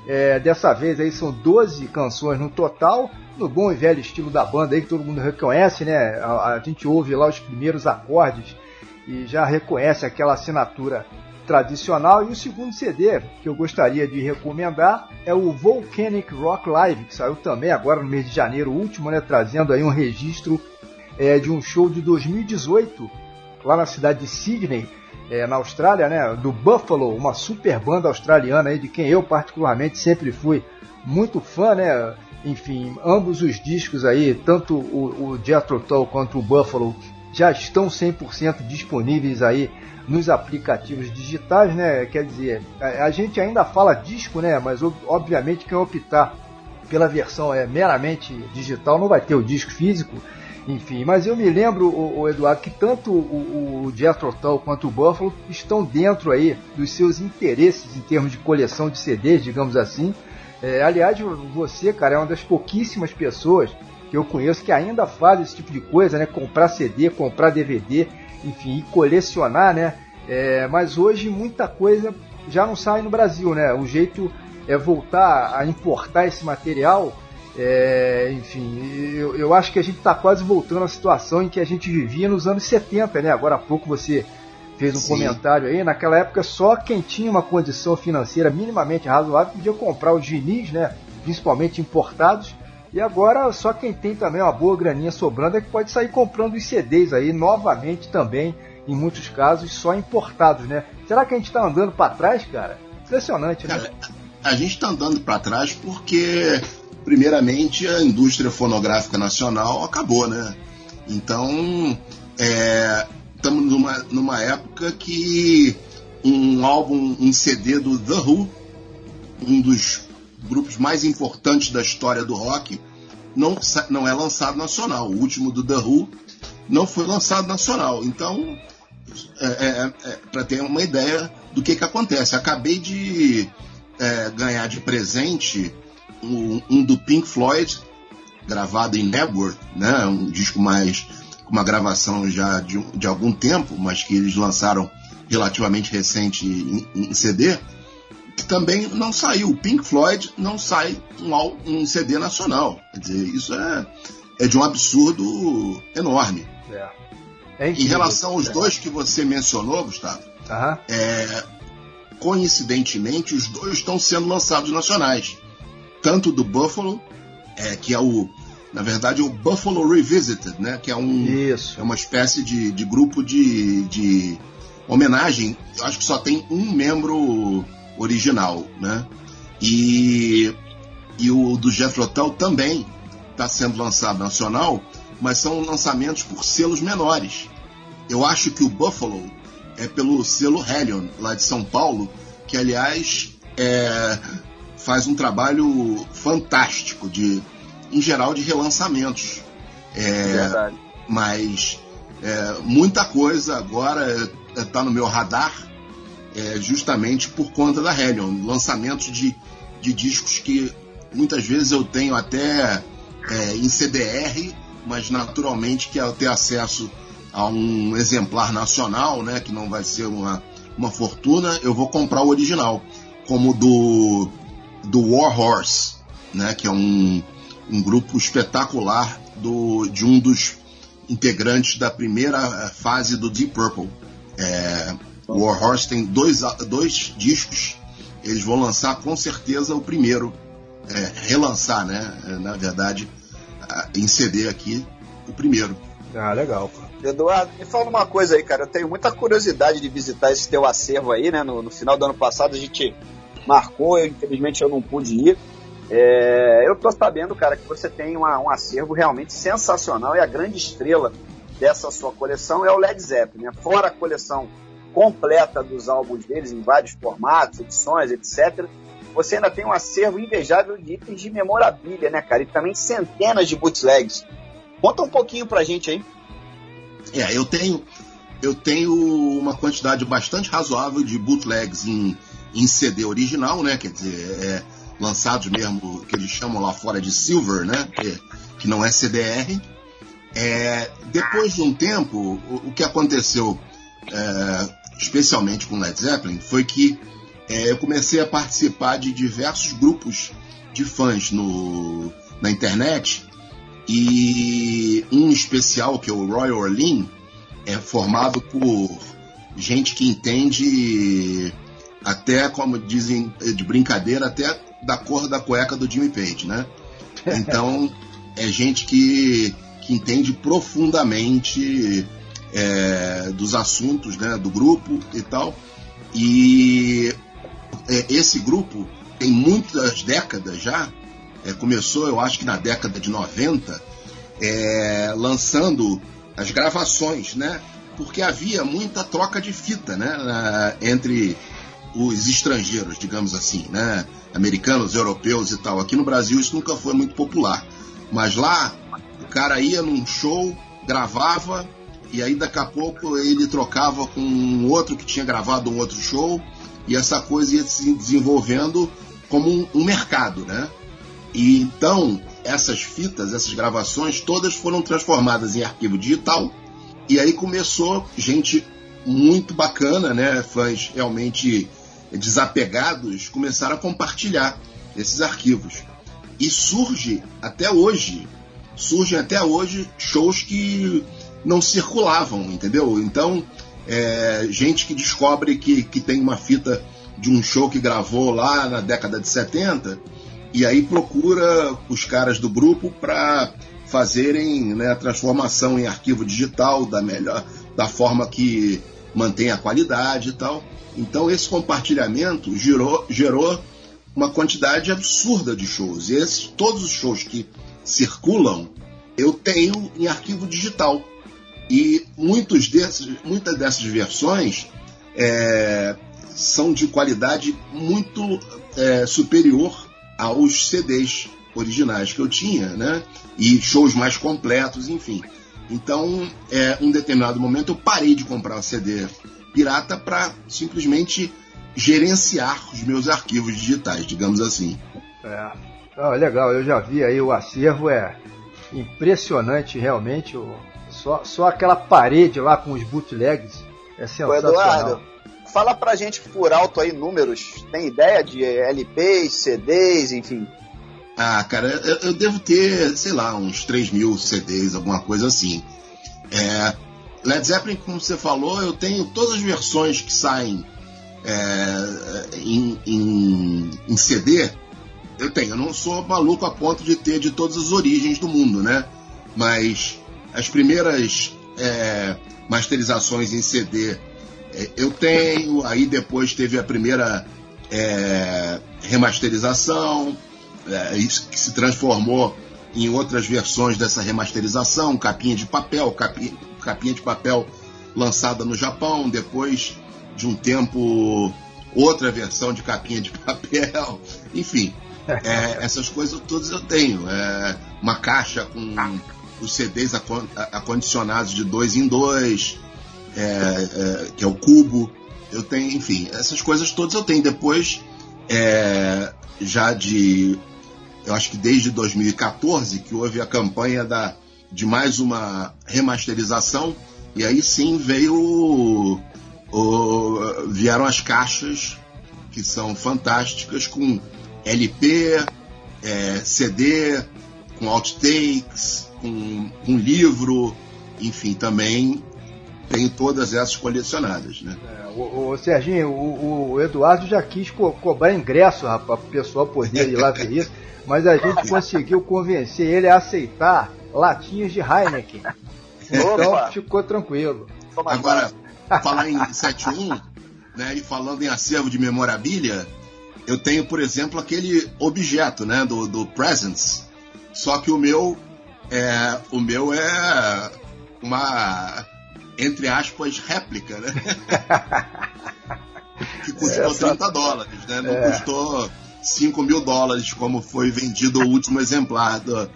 É, dessa vez aí são 12 canções no total, no bom e velho estilo da banda aí que todo mundo reconhece, né? A, a gente ouve lá os primeiros acordes e já reconhece aquela assinatura tradicional. E o segundo CD que eu gostaria de recomendar é o Volcanic Rock Live, que saiu também agora no mês de janeiro último, né, trazendo aí um registro é, de um show de 2018 lá na cidade de Sydney, é, na Austrália, né, do Buffalo, uma super banda australiana aí, de quem eu particularmente sempre fui muito fã, né? Enfim, ambos os discos aí, tanto o, o Jethro Tull quanto o Buffalo, já estão 100% disponíveis aí nos aplicativos digitais, né? Quer dizer, a, a, gente ainda fala disco, né? Mas obviamente quem optar pela versão é meramente digital não vai ter o disco físico, enfim. Mas eu me lembro, o, o Eduardo, que tanto o, o Jethro Tull quanto o Buffalo estão dentro aí dos seus interesses em termos de coleção de CDs, digamos assim. É, aliás, você, cara, é uma das pouquíssimas pessoas que eu conheço que ainda faz esse tipo de coisa, né? Comprar CD, comprar DVD, enfim, e colecionar, né? É, mas hoje muita coisa já não sai no Brasil, né? O jeito é voltar a importar esse material. É, enfim, eu, eu, acho que a gente está quase voltando à situação em que a gente vivia nos anos 70, né? Agora há pouco você fez um Sim. comentário aí. Naquela época, só quem tinha uma condição financeira minimamente razoável podia comprar os vinis, né? Principalmente importados. E agora só quem tem também uma boa graninha sobrando é que pode sair comprando os CDs aí novamente também, em muitos casos, só importados, né? Será que a gente está andando para trás, cara? Impressionante, né? Cara, a gente está andando para trás porque, primeiramente, a indústria fonográfica nacional acabou, né? Então, estamos é, numa, numa época que um álbum, um CD do The Who, um dos grupos mais importantes da história do rock, não, não é lançado nacional. O último do The Who não foi lançado nacional. Então, é, é, é, para ter uma ideia do que, que acontece. Acabei de é, ganhar de presente um, um, do Pink Floyd, gravado em Nebworth, né, um disco mais uma gravação já de, de algum tempo, mas que eles lançaram relativamente recente em, em CD, que também não saiu. Pink Floyd não sai um, um CD nacional. Quer dizer, isso é, é de um absurdo enorme. É. É em relação aos é. dois que você mencionou, Gustavo, uhum. coincidentemente, os dois estão sendo lançados nacionais. Tanto do Buffalo, é, que é o. Na verdade, o Buffalo Revisited, né? Que é um. Isso. É uma espécie de, de grupo de, de homenagem. Eu acho que só tem um membro original, né? E, e o do Jeff Tull também está sendo lançado nacional, mas são lançamentos por selos menores. Eu acho que o Buffalo é pelo selo Hellion, lá de São Paulo, que aliás é, faz um trabalho fantástico de, em geral, de relançamentos. É, Verdade. Mas é, muita coisa agora está no meu radar, é, justamente por conta da Hellion, lançamentos de, de discos que muitas vezes eu tenho até é, em CDR, mas naturalmente que ao ter acesso a um exemplar nacional, né, que não vai ser uma, uma fortuna, eu vou comprar o original, como do do War Horse, né, que é um, um grupo espetacular do, de um dos integrantes da primeira eh, fase do Deep Purple. É, o War Horse tem dois, dois discos, eles vão lançar com certeza o primeiro, é, relançar, né, é, na verdade, em CD aqui, o primeiro. Ah, legal, pô. Eduardo, me fala uma coisa aí, cara. Eu tenho muita curiosidade de visitar esse teu acervo aí, né? No, no final do ano passado a gente marcou, eu, infelizmente eu não pude ir. É, eu tô sabendo, cara, que você tem uma, um acervo realmente sensacional e a grande estrela dessa sua coleção é o Led Zeppelin, né? Fora a coleção completa dos álbuns deles em vários formatos, edições, etc. Você ainda tem um acervo invejável de itens de memorabilia, né, cara? E também centenas de bootlegs. Conta um pouquinho pra gente aí. É, eu tenho eu tenho uma quantidade bastante razoável de bootlegs em, em CD original, né? Quer dizer, é, lançados mesmo, que eles chamam lá fora de Silver, né? Que, que não é CDR. É, depois de um tempo, o, o que aconteceu, é, especialmente com Led Zeppelin, foi que é, eu comecei a participar de diversos grupos de fãs no, na internet e um especial, que é o Roy Orlean, é formado por gente que entende até, como dizem de brincadeira, até da cor da cueca do Jimmy Page, né? Então, é gente que, que entende profundamente é, dos assuntos né, do grupo e tal. E é, esse grupo tem muitas décadas já é, começou, eu acho que na década de 90, é, lançando as gravações, né? Porque havia muita troca de fita, né? Na, entre os estrangeiros, digamos assim, né? Americanos, europeus e tal. Aqui no Brasil isso nunca foi muito popular. Mas lá, o cara ia num show, gravava, e aí daqui a pouco ele trocava com um outro que tinha gravado um outro show, e essa coisa ia se desenvolvendo como um, um mercado, né? E então, essas fitas, essas gravações, todas foram transformadas em arquivo digital. E aí começou gente muito bacana, né? Fãs realmente desapegados começaram a compartilhar esses arquivos. E surge até hoje, surgem até hoje shows que não circulavam, entendeu? Então, é, gente que descobre que, que tem uma fita de um show que gravou lá na década de 70 e aí procura os caras do grupo para fazerem né, a transformação em arquivo digital da melhor da forma que mantém a qualidade e tal. Então esse compartilhamento gerou, gerou uma quantidade absurda de shows. E esses, todos os shows que circulam eu tenho em arquivo digital. E muitos desses, muitas dessas versões é, são de qualidade muito é, superior aos CDs originais que eu tinha, né? E shows mais completos, enfim. Então, é, um determinado momento eu parei de comprar CD pirata para simplesmente gerenciar os meus arquivos digitais, digamos assim. É. Ah, legal, eu já vi aí o acervo, é impressionante realmente o Só, só aquela parede lá com os bootlegs é sensacional. Ô Eduardo, fala pra gente por alto aí números. Tem ideia de LPs, CDs, enfim? Ah, cara, eu, eu devo ter, sei lá, uns 3 mil CDs, alguma coisa assim. É, Led Zeppelin, como você falou, eu tenho todas as versões que saem é, em, em, em, CD. Eu tenho, eu não sou maluco a ponto de ter de todas as origens do mundo, né? Mas as primeiras é, masterizações em CD é, eu tenho, aí depois teve a primeira é, remasterização, é, que se transformou em outras versões dessa remasterização, capinha de papel, capinha, capinha de papel lançada no Japão, depois de um tempo outra versão de capinha de papel, enfim, é, essas coisas todas eu tenho. É, uma caixa com os CDs acondicionados de dois em dois, é, é, que é o cubo. Eu tenho, enfim, essas coisas todas eu tenho. Depois, é, já de, eu acho que desde 2014, que houve a campanha da, de mais uma remasterização, e aí sim veio o, o, vieram as caixas que são fantásticas com LP, é, CD, com outtakes, com, com livro, enfim, também tem todas essas colecionadas, né? É, o, o, Serginho, o, o, Eduardo já quis co cobrar ingresso, rapaz, para o pessoal poder ir lá ver isso, mas a gente conseguiu convencer ele a aceitar latinhas de Heineken. Então Opa. ficou tranquilo. Agora, falar em 71, né, e falando em acervo de memorabilia, eu tenho, por exemplo, aquele objeto, né, do, do Presents, só que o meu é, o meu é uma entre aspas, réplica, né? que custou Essa... 30 dólares, né? Não é. custou 5 mil dólares, como foi vendido o último exemplar do,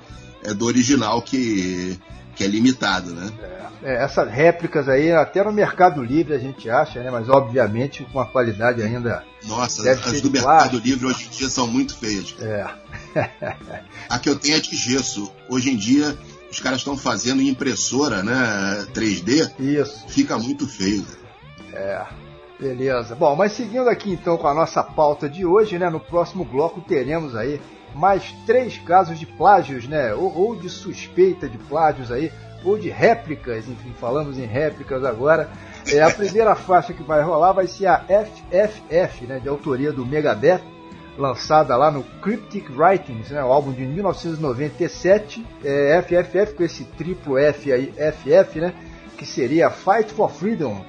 é, do original, que, que é limitado, né? É. É, essas réplicas aí, até no Mercado Livre a gente acha, né? Mas obviamente com uma qualidade ainda. Nossa, as do Mercado Livre hoje em dia são muito feias. É. a que eu tenho é de gesso. Hoje em dia os caras estão fazendo impressora, né? 3D. Isso. Fica muito feio. É. Beleza. Bom, mas seguindo aqui então com a nossa pauta de hoje, né? No próximo bloco teremos aí mais três casos de plágios, né? Ou, ou de suspeita de plágios aí, ou de réplicas, enfim, falamos em réplicas agora. É, a primeira faixa que vai rolar vai ser a FFF, né? De autoria do Megadeth lançada lá no Cryptic Writings, né, o álbum de 1997, é, FFF com esse triplo F aí, FF, né, que seria Fight for Freedom,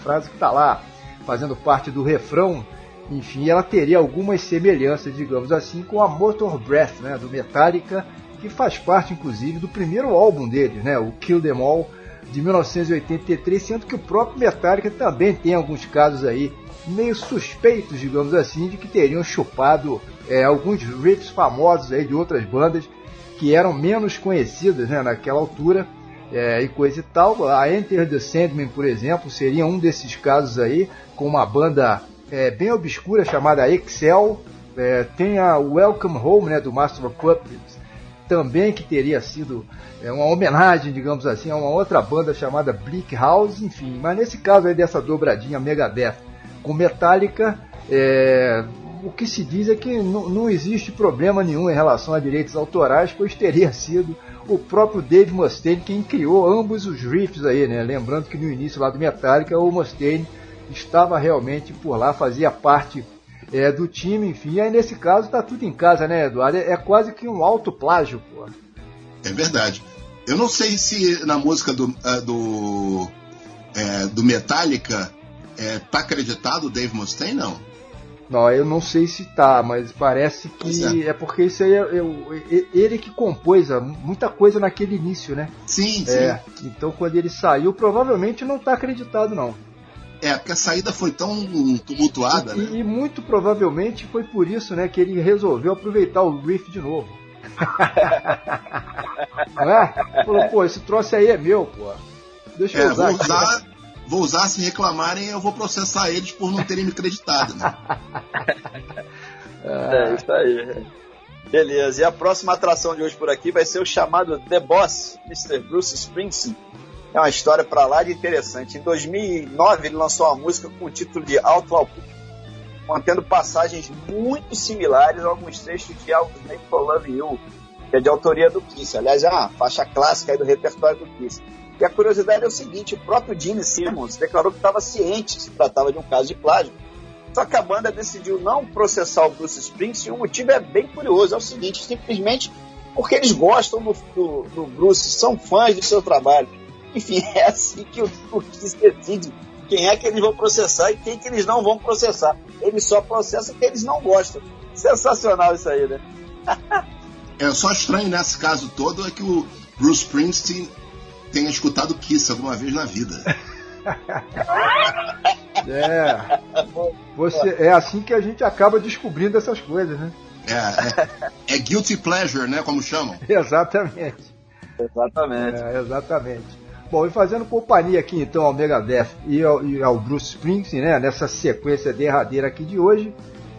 frase que está lá fazendo parte do refrão. Enfim, ela teria algumas semelhanças, digamos assim, com a Motor Breath, né, do Metallica, que faz parte, inclusive, do primeiro álbum deles, né, o Kill Them All, de 1983, sendo que o próprio Metallica também tem alguns casos aí meio suspeitos, digamos assim, de que teriam chupado é, alguns riffs famosos aí de outras bandas que eram menos conhecidas né, naquela altura é, e coisa e tal. A Enter the Sandman, por exemplo, seria um desses casos aí, com uma banda é, bem obscura chamada Excel. É, tem a Welcome Home né, do Master of Puppets, também que teria sido é, uma homenagem, digamos assim, a uma outra banda chamada Bleak House, enfim. Mas nesse caso aí dessa dobradinha Megadeth com Metallica, é, o que se diz é que não existe problema nenhum em relação a direitos autorais, pois teria sido o próprio Dave Mustaine quem criou ambos os riffs aí, né? Lembrando que no início lá do Metallica o Mustaine estava realmente por lá, fazia parte é, do time, enfim. Aí nesse caso tá tudo em casa, né, Eduardo? É, é quase que um alto plágio, pô. É verdade. Eu não sei se na música do, uh, do, é, do Metallica é, tá acreditado o Dave Mustaine, não? Não, eu não sei se tá, mas parece que é. é. porque isso aí é, é, ele que compôs muita coisa naquele início, né? Sim, é, sim. Então quando ele saiu, provavelmente não tá acreditado, não. É, porque a saída foi tão tumultuada, e, né? E, muito provavelmente foi por isso, né, que ele resolveu aproveitar o riff de novo. não é? Falou, pô, esse troço aí é meu, pô. Deixa eu é, usar. Vou usar vou usar se reclamarem, eu vou processar eles por não terem me acreditado, né? é, isso aí. Beleza, e a próxima atração de hoje por aqui vai ser o chamado The Boss, Mr. Bruce Springsteen, é uma história para lá de interessante. Em 2009 ele lançou uma música com o título de Outlaw contendo passagens muito similares a alguns trechos de Algo Made for Love You, que é de autoria do Kiss. Aliás, é uma faixa clássica do repertório do Kiss. E a curiosidade é o seguinte: o próprio Gene Simmons declarou que estava ciente que se tratava de um caso de plágio. Só que a banda decidiu não processar o Bruce Springsteen e o motivo é bem curioso: é o seguinte, simplesmente porque eles gostam do, do, do Bruce, são fãs do seu trabalho. Enfim, é assim que o, o decide quem é que eles vão processar e quem que eles não vão processar. Eles só processam quem eles não gostam. Sensacional isso aí, né? é só estranho nesse caso todo é que o Bruce Springsteen tenha escutado Kiss alguma vez na vida. é. Você, é assim que a gente acaba descobrindo essas coisas, né? É, é, é guilty pleasure, né? Como chamam. Exatamente. Exatamente. É, exatamente. Bom, e fazendo companhia aqui então ao Megadeth e ao, e ao Bruce Springsteen, né, nessa sequência derradeira aqui de hoje,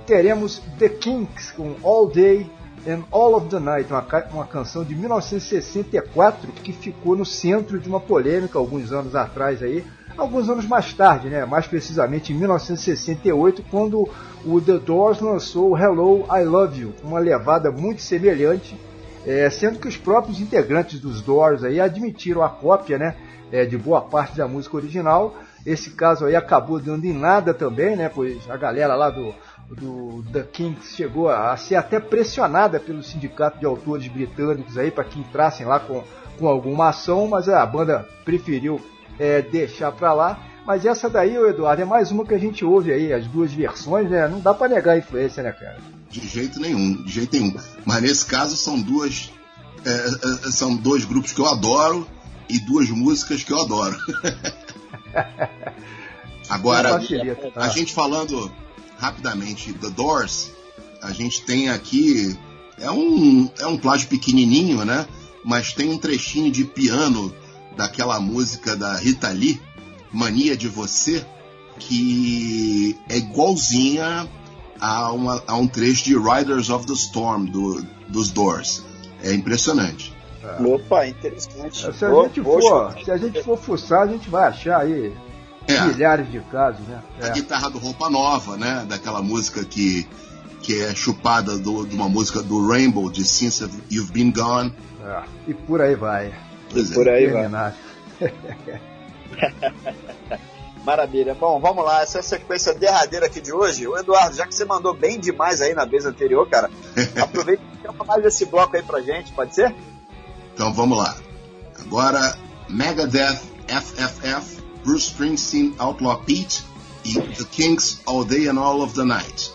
teremos The Kinks com All Day and All of the Night, uma, uma canção de 1964 que ficou no centro de uma polêmica alguns anos atrás aí, alguns anos mais tarde, né, mais precisamente em 1968, quando o The Doors lançou Hello, I Love You, uma levada muito semelhante é, sendo que os próprios integrantes dos Doors aí admitiram a cópia né, é, de boa parte da música original. Esse caso aí acabou dando em nada também, né, pois a galera lá do, do The Kings chegou a ser até pressionada pelo sindicato de autores britânicos aí para que entrassem lá com, com alguma ação, mas a banda preferiu é, deixar para lá. Mas essa daí, Eduardo, é mais uma que a gente ouve aí, as duas versões, né? Não dá para negar a influência, né, cara? De jeito nenhum, de jeito nenhum. Mas nesse caso são duas. É, é, são dois grupos que eu adoro e duas músicas que eu adoro. Agora, a gente falando rapidamente The Doors, a gente tem aqui. É um, é um plágio pequenininho, né? Mas tem um trechinho de piano daquela música da Rita Lee, Mania de Você, que é igualzinha a, uma, a um trecho de Riders of the Storm do, dos Doors. É impressionante. Opa, interessante. Se a, gente for, se a gente for fuçar, a gente vai achar aí é. milhares de casos, né? A é. guitarra do Roupa Nova, né? Daquela música que, que é chupada do, de uma música do Rainbow, de Since You've Been Gone. É. E por aí vai. e por aí vai. Maravilha. Bom, vamos lá. Essa é a sequência derradeira aqui de hoje. O Eduardo, já que você mandou bem demais aí na vez anterior, cara, aproveita e chama mais esse bloco aí pra gente, pode ser? Então vamos lá. Agora, Megadeth FFF, Bruce Springsteen Outlaw Pete The Kinks All Day and All of the Night.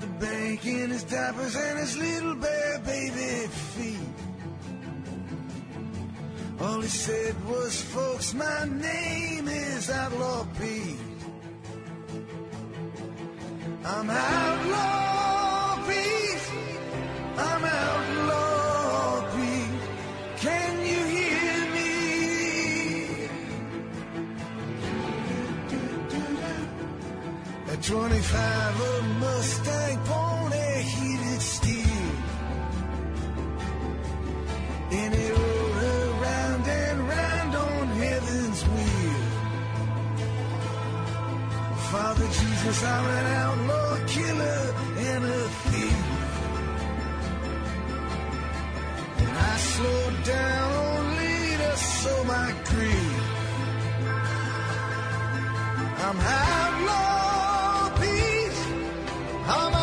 the bank in his diapers and his little bare baby feet. All he said was, folks, my name is Outlaw Pete. I'm Outlaw Pete. I'm Outlaw 25 a Mustang pony heated steel. And it rode around and round on heaven's wheel. Father Jesus, I'm an outlaw killer and a thief. And I slowed down on leader, so my creed. I'm outlaw. How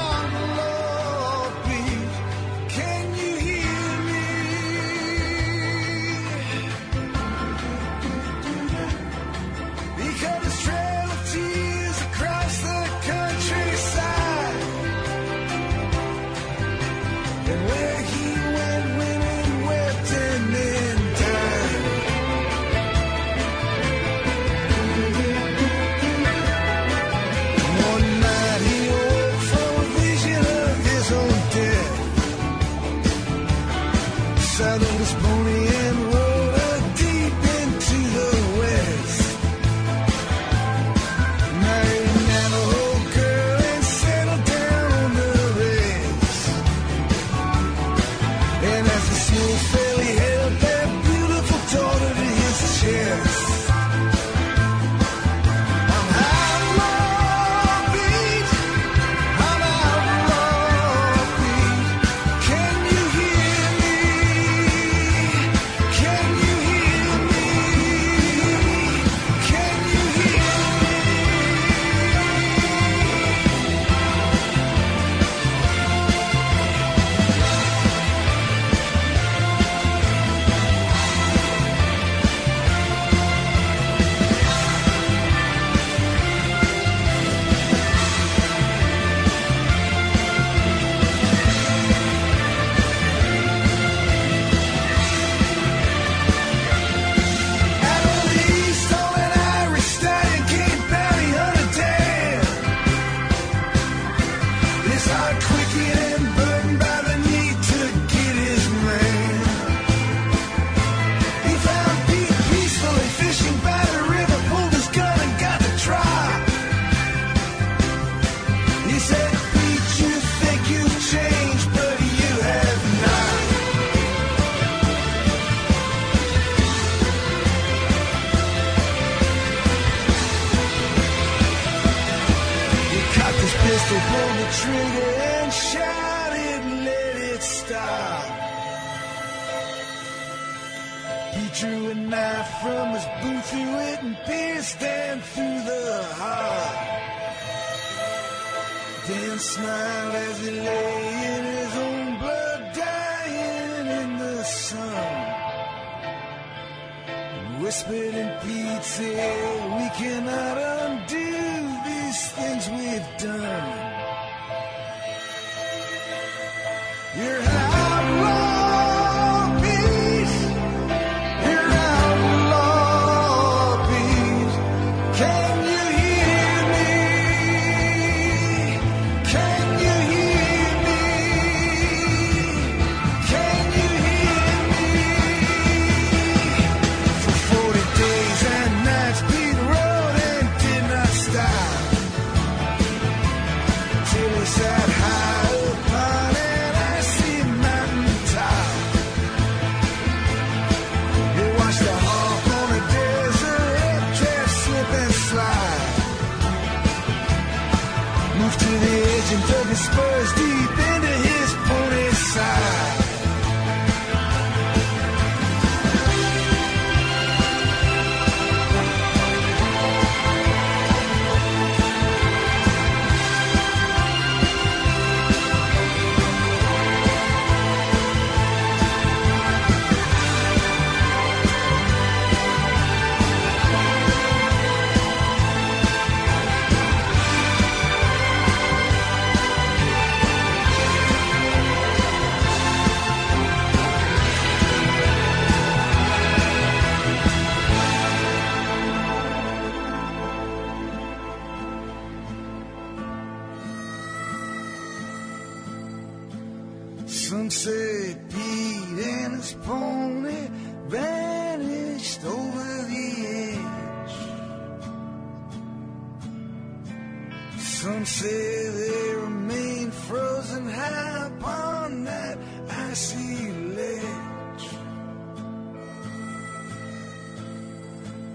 But Pete and his pony vanished over the edge. Some say they remain frozen high upon that icy ledge.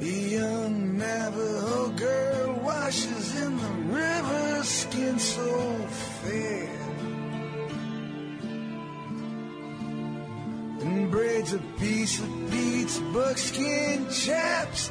The young Navajo girl washes in the river, skin so fair. pizza beats, buckskin chaps.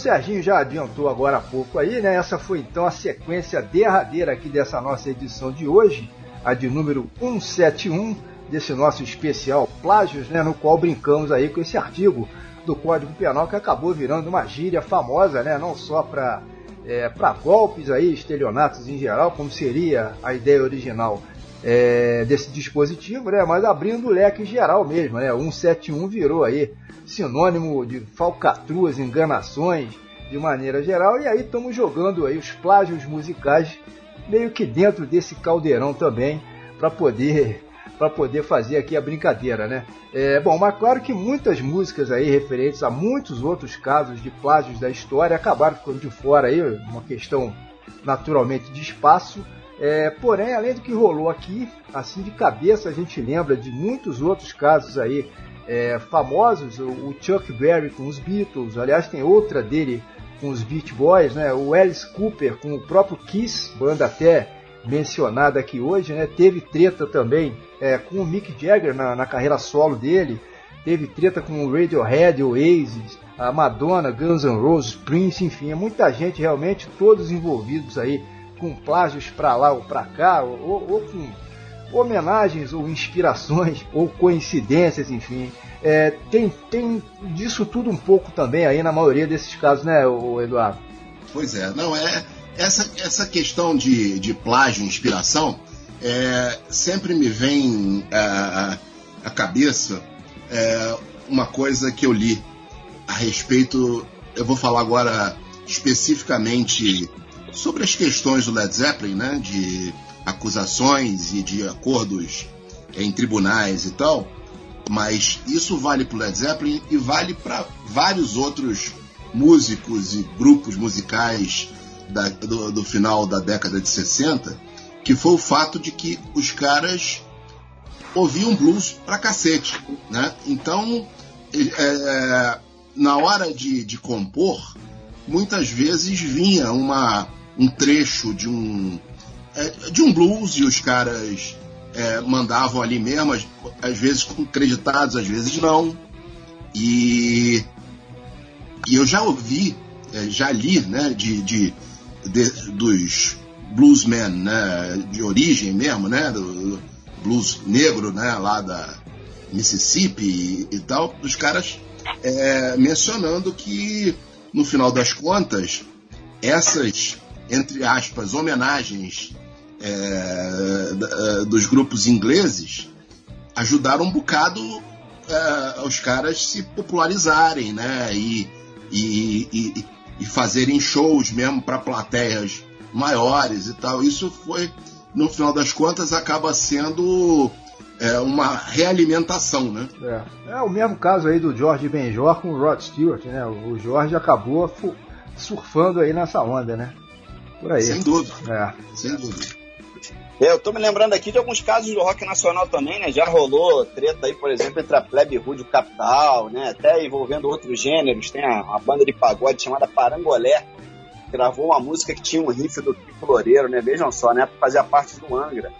Serginho já adiantou agora há pouco aí, né? Essa foi então a sequência derradeira aqui dessa nossa edição de hoje, a de número 171 desse nosso especial Plágios, né? No qual brincamos aí com esse artigo do Código Penal que acabou virando uma gíria famosa, né? Não só para é, para golpes aí, estelionatos em geral, como seria a ideia original é, desse dispositivo, né? Mas abrindo o leque geral mesmo, né? 171 virou aí sinônimo de falcatruas, enganações de maneira geral, e aí estamos jogando aí os plágios musicais meio que dentro desse caldeirão também para poder para poder fazer aqui a brincadeira, né? É, bom, mas claro que muitas músicas aí referentes a muitos outros casos de plágios da história acabaram ficando de fora aí, uma questão naturalmente de espaço. É, porém, além do que rolou aqui, assim de cabeça a gente lembra de muitos outros casos aí é, famosos, o, Chuck Berry com os Beatles, aliás tem outra dele com os Beach Boys, né? O Alice Cooper com o próprio Kiss, banda até mencionada aqui hoje, né? Teve treta também é, com o Mick Jagger na, na, carreira solo dele, teve treta com o Radiohead, o Oasis, a Madonna, Guns N' Roses, Prince, enfim, é muita gente realmente, todos envolvidos aí com plágios para lá ou para cá, ou, ou, com homenagens ou inspirações ou coincidências, enfim. É, tem, tem disso tudo um pouco também aí na maioria desses casos, né, Eduardo? Pois é, não é essa, essa questão de, de plágio, inspiração, é, sempre me vem à, à cabeça é, uma coisa que eu li a respeito. Eu vou falar agora especificamente sobre as questões do Led Zeppelin, né, de acusações e de acordos em tribunais e tal, mas isso vale para Led Zeppelin e vale para vários outros músicos e grupos musicais da, do, do, final da década de 60, que foi o fato de que os caras ouviam blues pra cacete, né? Então, é, na hora de, de compor, muitas vezes vinha uma, um trecho de um, é, de um blues e os caras é, mandavam ali mesmo, às, às vezes creditados, às vezes não. E, e eu já ouvi, é, já li, né, de, de de, dos bluesmen né, de origem mesmo, né, do, blues negro, né, lá da Mississippi e, e tal, dos caras é, mencionando que no final das contas essas entre aspas homenagens é, é dos grupos ingleses ajudaram um bocado é, os caras se popularizarem, né, e, e, e e fazerem shows mesmo para plateias maiores e tal. Isso foi, no final das contas, acaba sendo é, uma realimentação, né? É. é o mesmo caso aí do George Benjor com o Rod Stewart, né? O George acabou surfando aí nessa onda, né? Por aí. Sem dúvida. É. Sem dúvida. É, eu tô me lembrando aqui de alguns casos do rock nacional também, né? Já rolou treta aí, por exemplo, entre a Plebe Rude e o Capital, né? Até envolvendo outros gêneros. Tem a, a banda de pagode chamada Parangolé, que gravou uma música que tinha um riff do Kiko Loureiro, né? Vejam só, né? Fazia parte do Angra.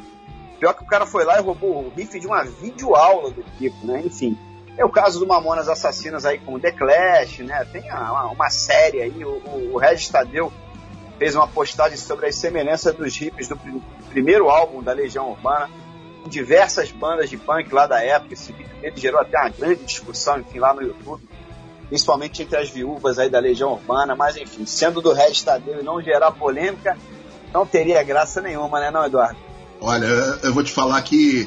Pior que o cara foi lá e roubou o riff de uma videoaula do Kiko, né? Enfim. É o caso do Mamonas Assassinas aí com o The Clash, né? Tem uma, uma série aí, o, o, o Regis Tadeu fez uma postagem sobre as semelhanças dos riffs do primeiro álbum da Legião Urbana, com diversas bandas de punk lá da época. Esse vídeo dele gerou até uma grande discussão, enfim, lá no YouTube, principalmente entre as viúvas aí da Legião Urbana, mas enfim, sendo do resto Tadeu e não gerar polêmica, não teria graça nenhuma, né, não, Eduardo? Olha, eu vou te falar que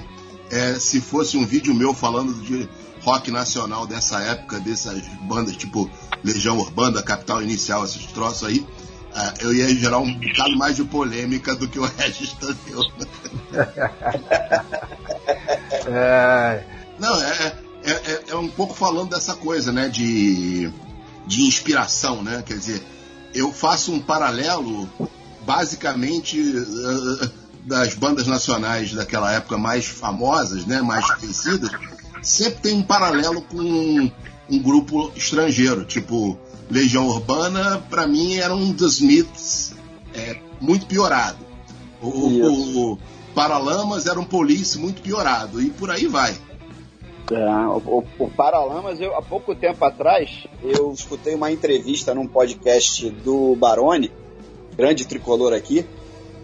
é, se fosse um vídeo meu falando de rock nacional dessa época, dessas bandas tipo Legião Urbana, Capital Inicial, esses troços aí, ah, eu ia gerar um bocado mais de polêmica do que o Regis deu. é... Não, é, é, é, é, um pouco falando dessa coisa, né? De, de inspiração, né? Quer dizer, eu faço um paralelo basicamente uh, das bandas nacionais daquela época mais famosas, né? Mais conhecidas. Sempre tem um paralelo com um, um grupo estrangeiro, tipo Legião Urbana, para mim, era um dos Smiths é, muito piorado. O, o, Paralamas era um Police muito piorado, e por aí vai. É, o, o- o Paralamas, eu, há pouco tempo atrás, eu escutei uma entrevista num podcast do Barone, grande tricolor aqui,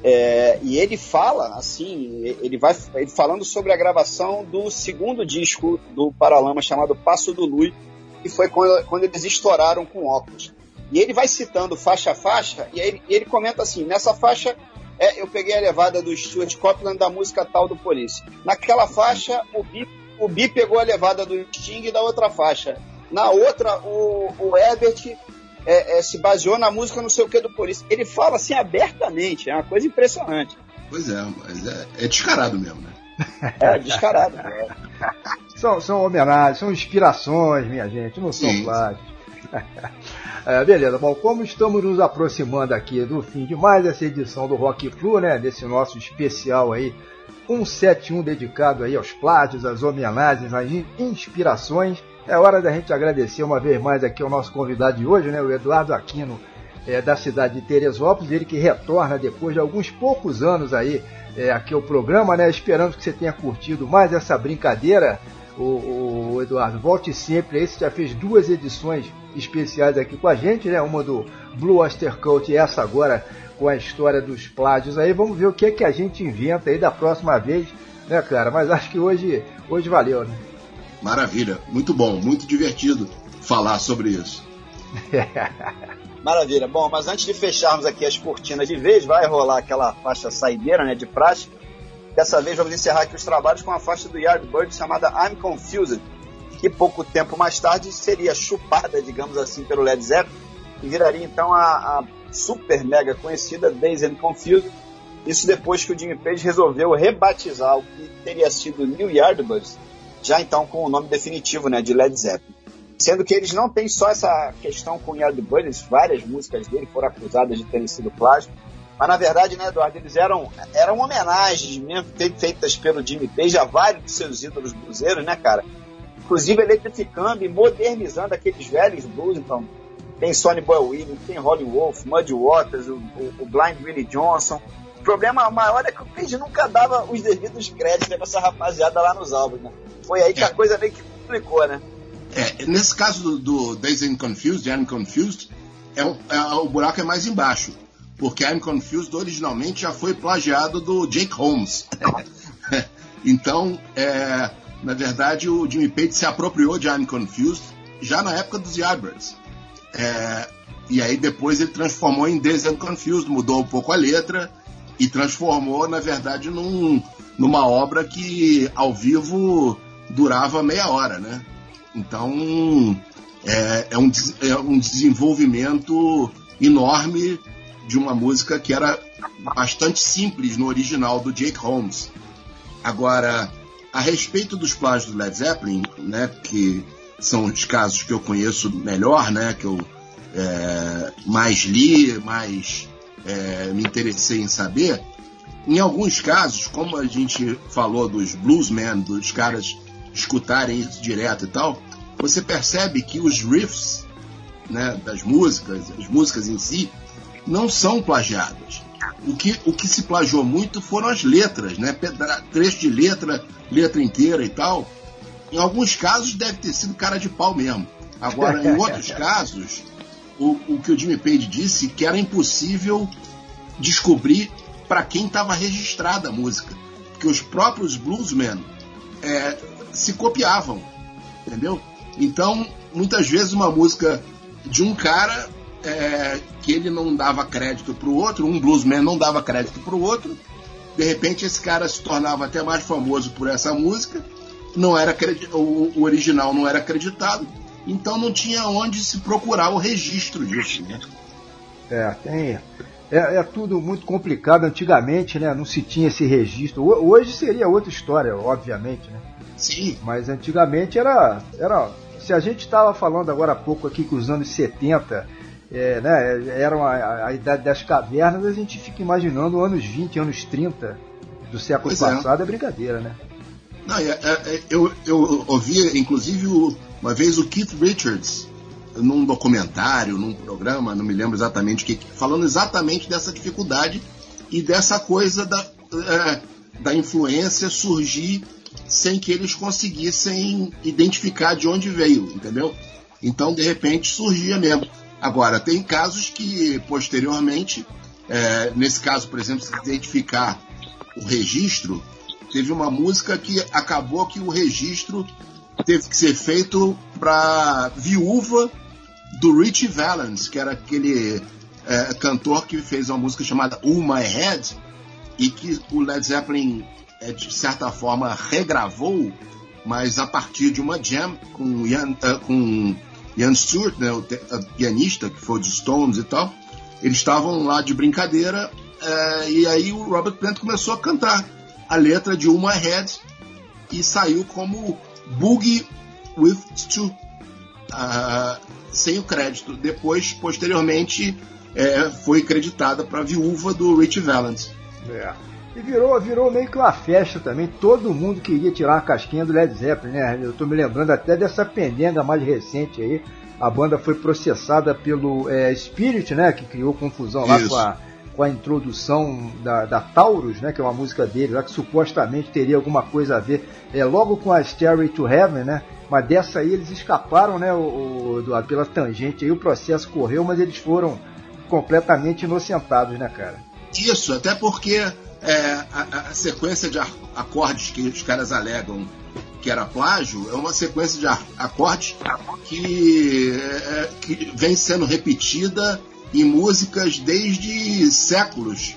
é, e ele fala, assim, ele vai ele falando sobre a gravação do segundo disco do Paralamas, chamado Passo do Lui, que foi quando, quando eles estouraram com óculos. E ele vai citando faixa a faixa, e aí ele, ele comenta assim, nessa faixa é, eu peguei a levada do Stuart Copeland da música tal do Police. Naquela faixa, o Bi, o Bi pegou a levada do Sting da outra faixa. Na outra, o, o Herbert é, é, se baseou na música não sei o que do Police. Ele fala assim abertamente, é uma coisa impressionante. Pois é, mas é, é descarado mesmo, né? É, descarado. São, são homenagens, são inspirações, minha gente, não são plágios. É, beleza, bom, como estamos nos aproximando aqui do fim de mais essa edição do Rock Flu, né, desse nosso especial aí, 171 dedicado aí aos plágios, às homenagens, às in- inspirações, é hora da gente agradecer uma vez mais aqui ao nosso convidado de hoje, né, o Eduardo Aquino, é, da cidade de Teresópolis, ele que retorna depois de alguns poucos anos aí é, aqui ao programa, né? Esperamos que você tenha curtido mais essa brincadeira, o, o Eduardo. Volte sempre aí, você já fez duas edições especiais aqui com a gente, né? Uma do Blue Oyster Cult e essa agora com a história dos plágios aí. Vamos ver o que é que a gente inventa aí da próxima vez, né, cara? Mas acho que hoje, hoje valeu, né? Maravilha, muito bom, muito divertido falar sobre isso. Maravilha. Bom, mas antes de fecharmos aqui as cortinas de vez, vai rolar aquela faixa saideira, né, de praxe. Dessa vez vamos encerrar aqui os trabalhos com a faixa do Yardbird chamada I'm Confused, que pouco tempo mais tarde seria chupada, digamos assim, pelo Led Zeppelin e viraria então a, a super mega conhecida Days and Confused. Isso depois que o Jimmy Page resolveu rebatizar o que teria sido New Yardbirds, já então com o nome definitivo, né, de Led Zeppelin. Sendo que eles não têm só essa questão com Yardbirds, várias músicas dele foram acusadas de terem sido plágio, mas na verdade, né, Eduardo, eles eram, eram homenagens mesmo fe- feitas pelo Jimmy Page a vários de seus ídolos bluseiros, né, cara? Inclusive eletrificando e modernizando aqueles velhos blues, então. Tem Sonny Boy Williams, tem Holly Wolf, Muddy Waters, o, o- o Blind Willie Johnson. O problema maior é que o Page nunca dava os devidos créditos pra essa rapaziada lá nos álbuns, né? Foi aí que a É. coisa meio que complicou, né? É, nesse caso do, do Days and Confused, I'm Confused, é, é- o buraco é mais embaixo. Porque I'm Confused originalmente já foi plagiado do Jake Holmes. então, é, na verdade, o Jimmy Page se apropriou de I'm Confused já na época dos Yardbirds. É, e aí depois ele transformou em and Confused, mudou um pouco a letra e transformou, na verdade, num, numa obra que ao vivo durava meia hora, né? Então é, é um, é um desenvolvimento enorme de uma música que era bastante simples no original do Jake Holmes. Agora, a respeito dos plágios do Led Zeppelin, né, que são os casos que eu conheço melhor, né, que eu é, mais li, mais é, me interessei em saber, em alguns casos, como a gente falou dos bluesmen, dos caras escutarem isso direto e tal, você percebe que os riffs né, das músicas, as músicas em si, não são plagiadas. O que, o que se plagiou muito foram as letras, né? Pedra- Trecho de letra, letra inteira e tal. Em alguns casos deve ter sido cara de pau mesmo. Agora, em outros casos, o, o que o Jimmy Page disse que era impossível descobrir para quem estava registrada a música. Porque os próprios bluesmen é, se copiavam, entendeu? Então, muitas vezes uma música de um cara é, que ele não dava crédito para o outro, um bluesman não dava crédito para o outro, de repente esse cara se tornava até mais famoso por essa música, não era o, o original não era acreditado, então não tinha onde se procurar o registro disso. Né? É, tem. É, é tudo muito complicado. Antigamente, né, não se tinha esse registro. Ho- Hoje seria outra história, obviamente, né? Sim, Mas antigamente era. era se a gente estava falando agora há pouco aqui que os anos 70 é, né, eram a, a- a idade das cavernas, a gente fica imaginando anos 20, anos 30 do século Pois é. passado, é. brincadeira, né? Não, é- é- é- eu, eu ouvi, inclusive, uma vez o Keith Richards, num documentário, num programa, não me lembro exatamente o que, falando exatamente dessa dificuldade e dessa coisa da, é, da influência surgir sem que eles conseguissem identificar de onde veio, entendeu? Então, de repente, surgia mesmo. Agora, tem casos que, posteriormente, é, nesse caso, por exemplo, se identificar o registro, teve uma música que acabou que o registro teve que ser feito para viúva do Richie Valens, que era aquele é, cantor que fez uma música chamada Oh My Head e que o Led Zeppelin, é, de certa forma, regravou, mas a partir de uma jam com Ian, uh, com Ian Stewart, né, o pianista que foi dos Stones e tal. Eles estavam lá de brincadeira uh, e aí o Robert Plant começou a cantar a letra de Uma Head e saiu como Boogie with Stu, uh, sem o crédito. Depois, posteriormente, é, foi creditada para a viúva do Rich Valens. É. E virou, virou meio que uma festa também. Todo mundo queria tirar a casquinha do Led Zeppelin, né? Eu tô me lembrando até dessa pendenga mais recente aí. A banda foi processada pelo é, Spirit, né? Que criou confusão lá com a, com a introdução da, da, Taurus, né? Que é uma música dele lá que supostamente teria alguma coisa a ver é, logo com a Stairway to Heaven, né? Mas dessa aí eles escaparam, né? O, o, pela tangente aí o processo correu, mas eles foram completamente inocentados, né, cara? Isso, até porque é, a, a, sequência de acordes que os caras alegam que era plágio é uma sequência de acordes que, é, que vem sendo repetida em músicas desde séculos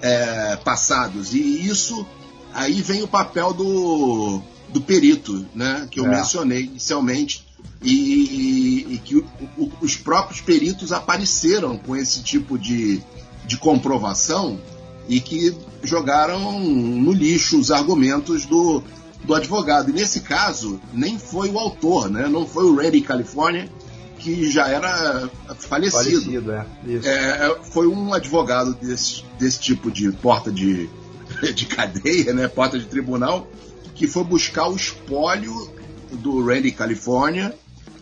é, passados. E isso aí vem o papel do, do perito, né, que eu é. mencionei inicialmente, e, e que o, o, os próprios peritos apareceram com esse tipo de, de comprovação e que jogaram no lixo os argumentos do, do advogado. E nesse caso, nem foi o autor, né? não foi o Randy California, que já era falecido. falecido é. É, foi um advogado desse, desse tipo de porta de, de cadeia, né? porta de tribunal, que foi buscar o espólio do Randy California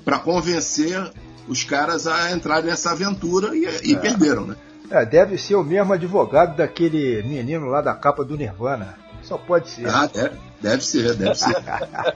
para convencer os caras a entrarem nessa aventura e, e é. perderam, né? É, deve ser o mesmo advogado daquele menino lá da capa do Nirvana. Só pode ser. Ah, deve, deve ser, deve ser.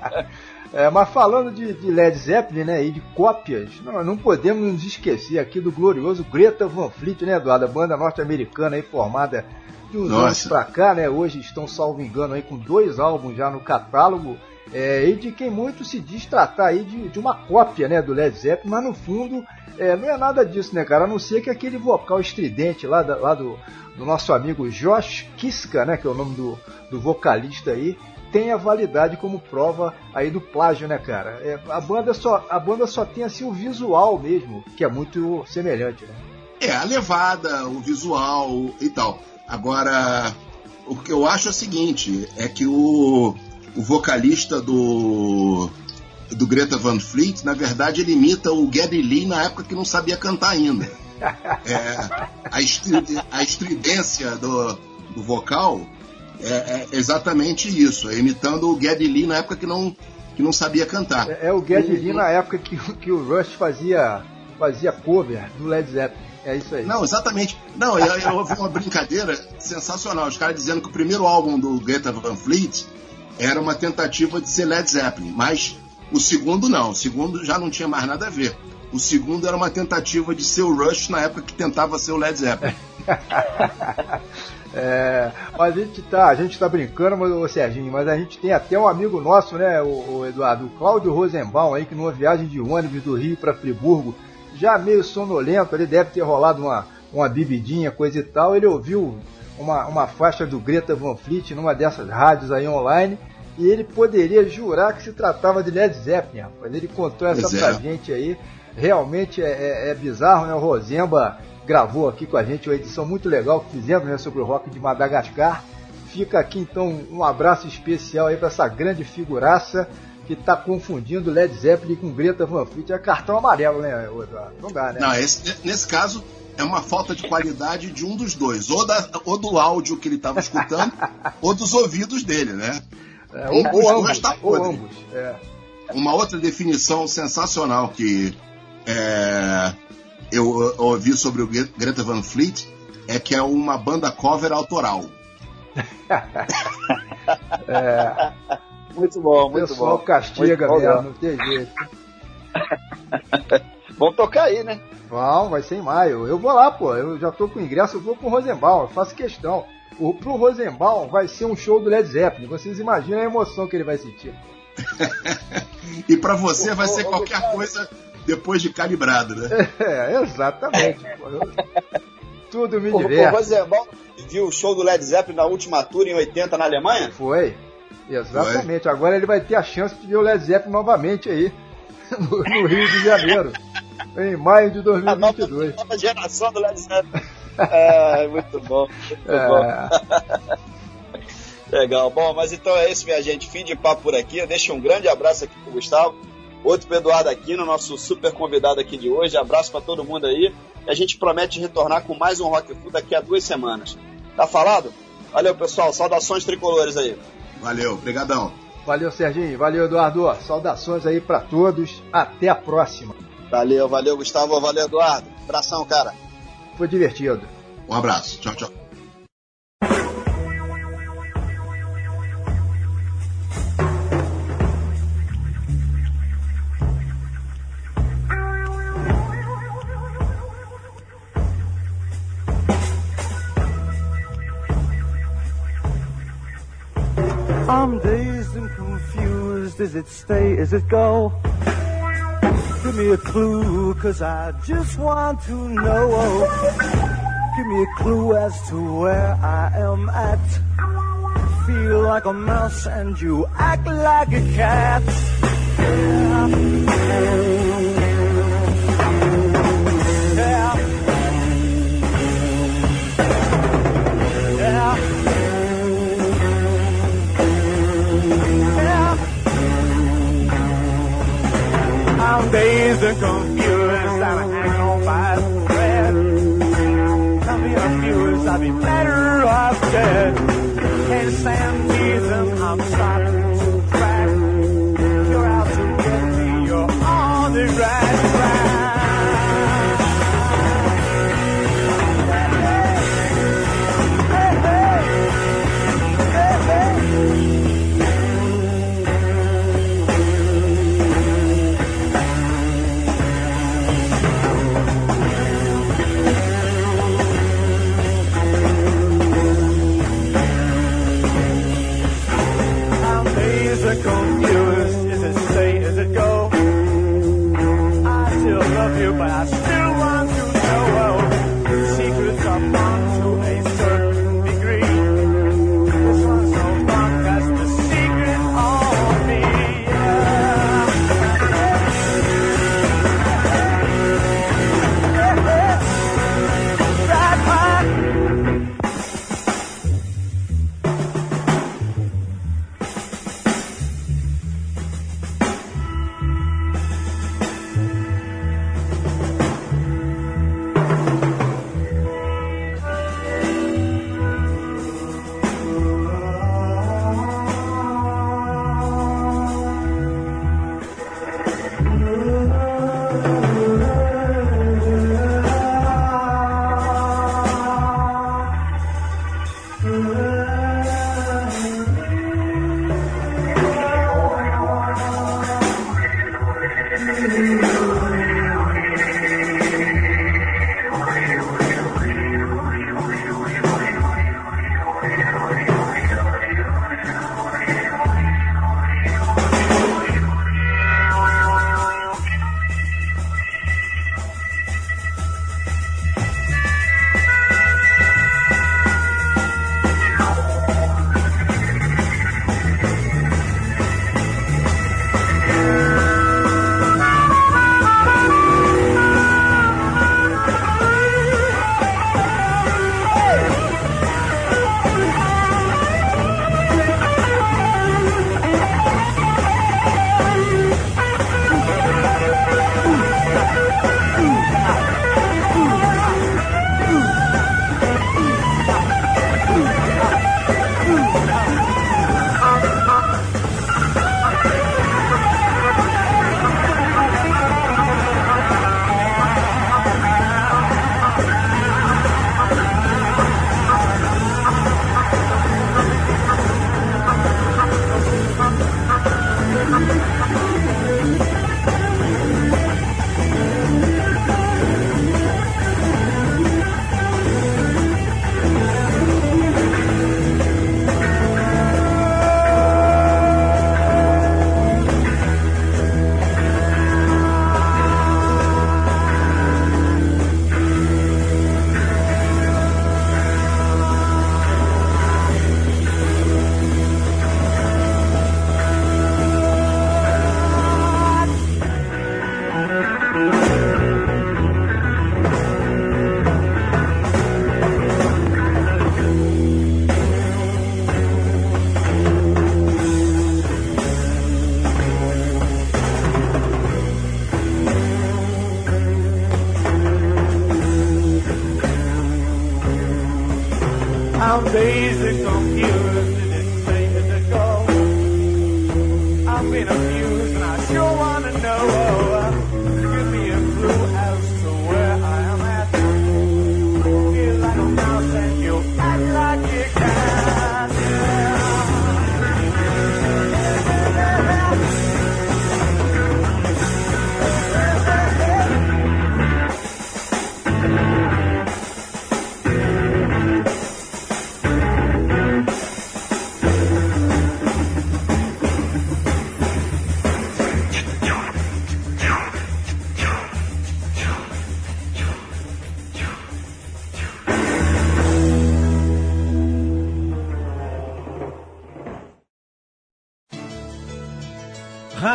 é, mas falando de, de, Led Zeppelin, né, e de cópias, não, não podemos nos esquecer aqui do glorioso Greta Van Fleet, né, Eduardo? A banda norte-americana aí formada de uns Nossa. anos pra cá, né? Hoje estão, salvo engano, aí com dois álbuns já no catálogo. É, e de quem muito se diz tratar aí de, de uma cópia né, do Led Zeppelin, mas no fundo é, não é nada disso, né, cara? A não ser que aquele vocal estridente lá, da, lá do, do nosso amigo Josh Kiska, né, que é o nome do, do vocalista aí, tenha validade como prova aí do plágio, né, cara? É, a, banda só, a banda só tem assim o visual mesmo, que é muito semelhante, né? É, a levada, o visual e tal. Agora, o que eu acho é o seguinte, é que o, o vocalista do do Greta Van Fleet, na verdade, ele imita o Geddy Lee na época que não sabia cantar ainda. É, a, estrid, a estridência do, do vocal é, é, exatamente isso, é imitando o Geddy Lee na época que não, que não sabia cantar. É, é o Geddy Lee na época que, que o Rush fazia, fazia cover do Led Zeppelin. É isso aí. Não, exatamente. Não, eu, eu ouvi uma brincadeira sensacional. Os caras dizendo que o primeiro álbum do Greta Van Fleet era uma tentativa de ser Led Zeppelin, mas o segundo não, o segundo já não tinha mais nada a ver. O segundo era uma tentativa de ser o Rush na época que tentava ser o Led Zeppelin. é, a gente tá, a gente tá brincando, mas, ô Serginho, mas a gente tem até um amigo nosso, né, o, o Eduardo, o Cláudio Rosenbaum aí, que numa viagem de ônibus do Rio para Friburgo, já meio sonolento, ele deve ter rolado uma, uma bebidinha, coisa e tal, ele ouviu uma, uma faixa do Greta Van Fleet numa dessas rádios aí online e ele poderia jurar que se tratava de Led Zeppelin, rapaz. Ele contou essa pois pra é. gente aí. Realmente é, é, é, bizarro, né? O Rosemba gravou aqui com a gente uma edição muito legal que fizemos né, sobre o rock de Madagascar. Fica aqui então um abraço especial aí para essa grande figuraça que está confundindo Led Zeppelin com Greta Van Fleet. É cartão amarelo, né, Eduardo? Não dá, né? Não, esse, nesse caso é uma falta de qualidade de um dos dois, ou, da, ou do áudio que ele estava escutando, ou dos ouvidos dele, né? É, ou, ou, ambos, tá ou ambos. É. Uma outra definição sensacional que é, eu, ouvi sobre o Greta Van Fleet é que é uma banda cover autoral. É, Muito bom, o muito pessoal bom. castiga Muito bom mesmo. não tem jeito. Vamos tocar aí, né? Vão, vai ser em maio. Eu vou lá, pô. Eu já tô com ingresso, eu vou pro Rosenbaum, eu faço questão. O, pro Rosenbaum vai ser um show do Led Zeppelin. Vocês imaginam a emoção que ele vai sentir. E pra você vai ser qualquer coisa depois de calibrado, né? É, exatamente. pô. Eu- Tudo me O, o diverte. Rosenbaum viu o show do Led Zeppelin na última tour em 80 na Alemanha? Foi. Exatamente. Agora ele vai ter a chance de ver o Led Zeppelin novamente aí. No, no Rio de Janeiro. Em maio de A nova, 2022. nova geração do Led Zeppelin. É, muito bom, muito bom. É, Legal. Bom, mas então é isso, minha gente. Fim de papo por aqui. Eu deixo um grande abraço aqui pro Gustavo. Outro pro Eduardo Aquino, nosso super convidado aqui de hoje. Abraço pra todo mundo aí. E a gente promete retornar com mais um Rock Food daqui a duas semanas. Tá falado? Valeu, pessoal. Saudações tricolores aí. Valeu, brigadão. Valeu, Serginho. Valeu, Eduardo. Saudações aí pra todos. Até a próxima. Valeu, valeu, Gustavo. Valeu, Eduardo. Abração, cara. Foi divertido. Um abraço. Tchau, tchau. Is it stay? Is it go? Give me a clue, cause I just want to know. Give me a clue as to where I am at. Feel like a mouse and you act like a cat. I'm dazed and confused. I'm hanging on by a thread. I'm being. I'd be better off dead. Can't stand reason. I'm starting I'm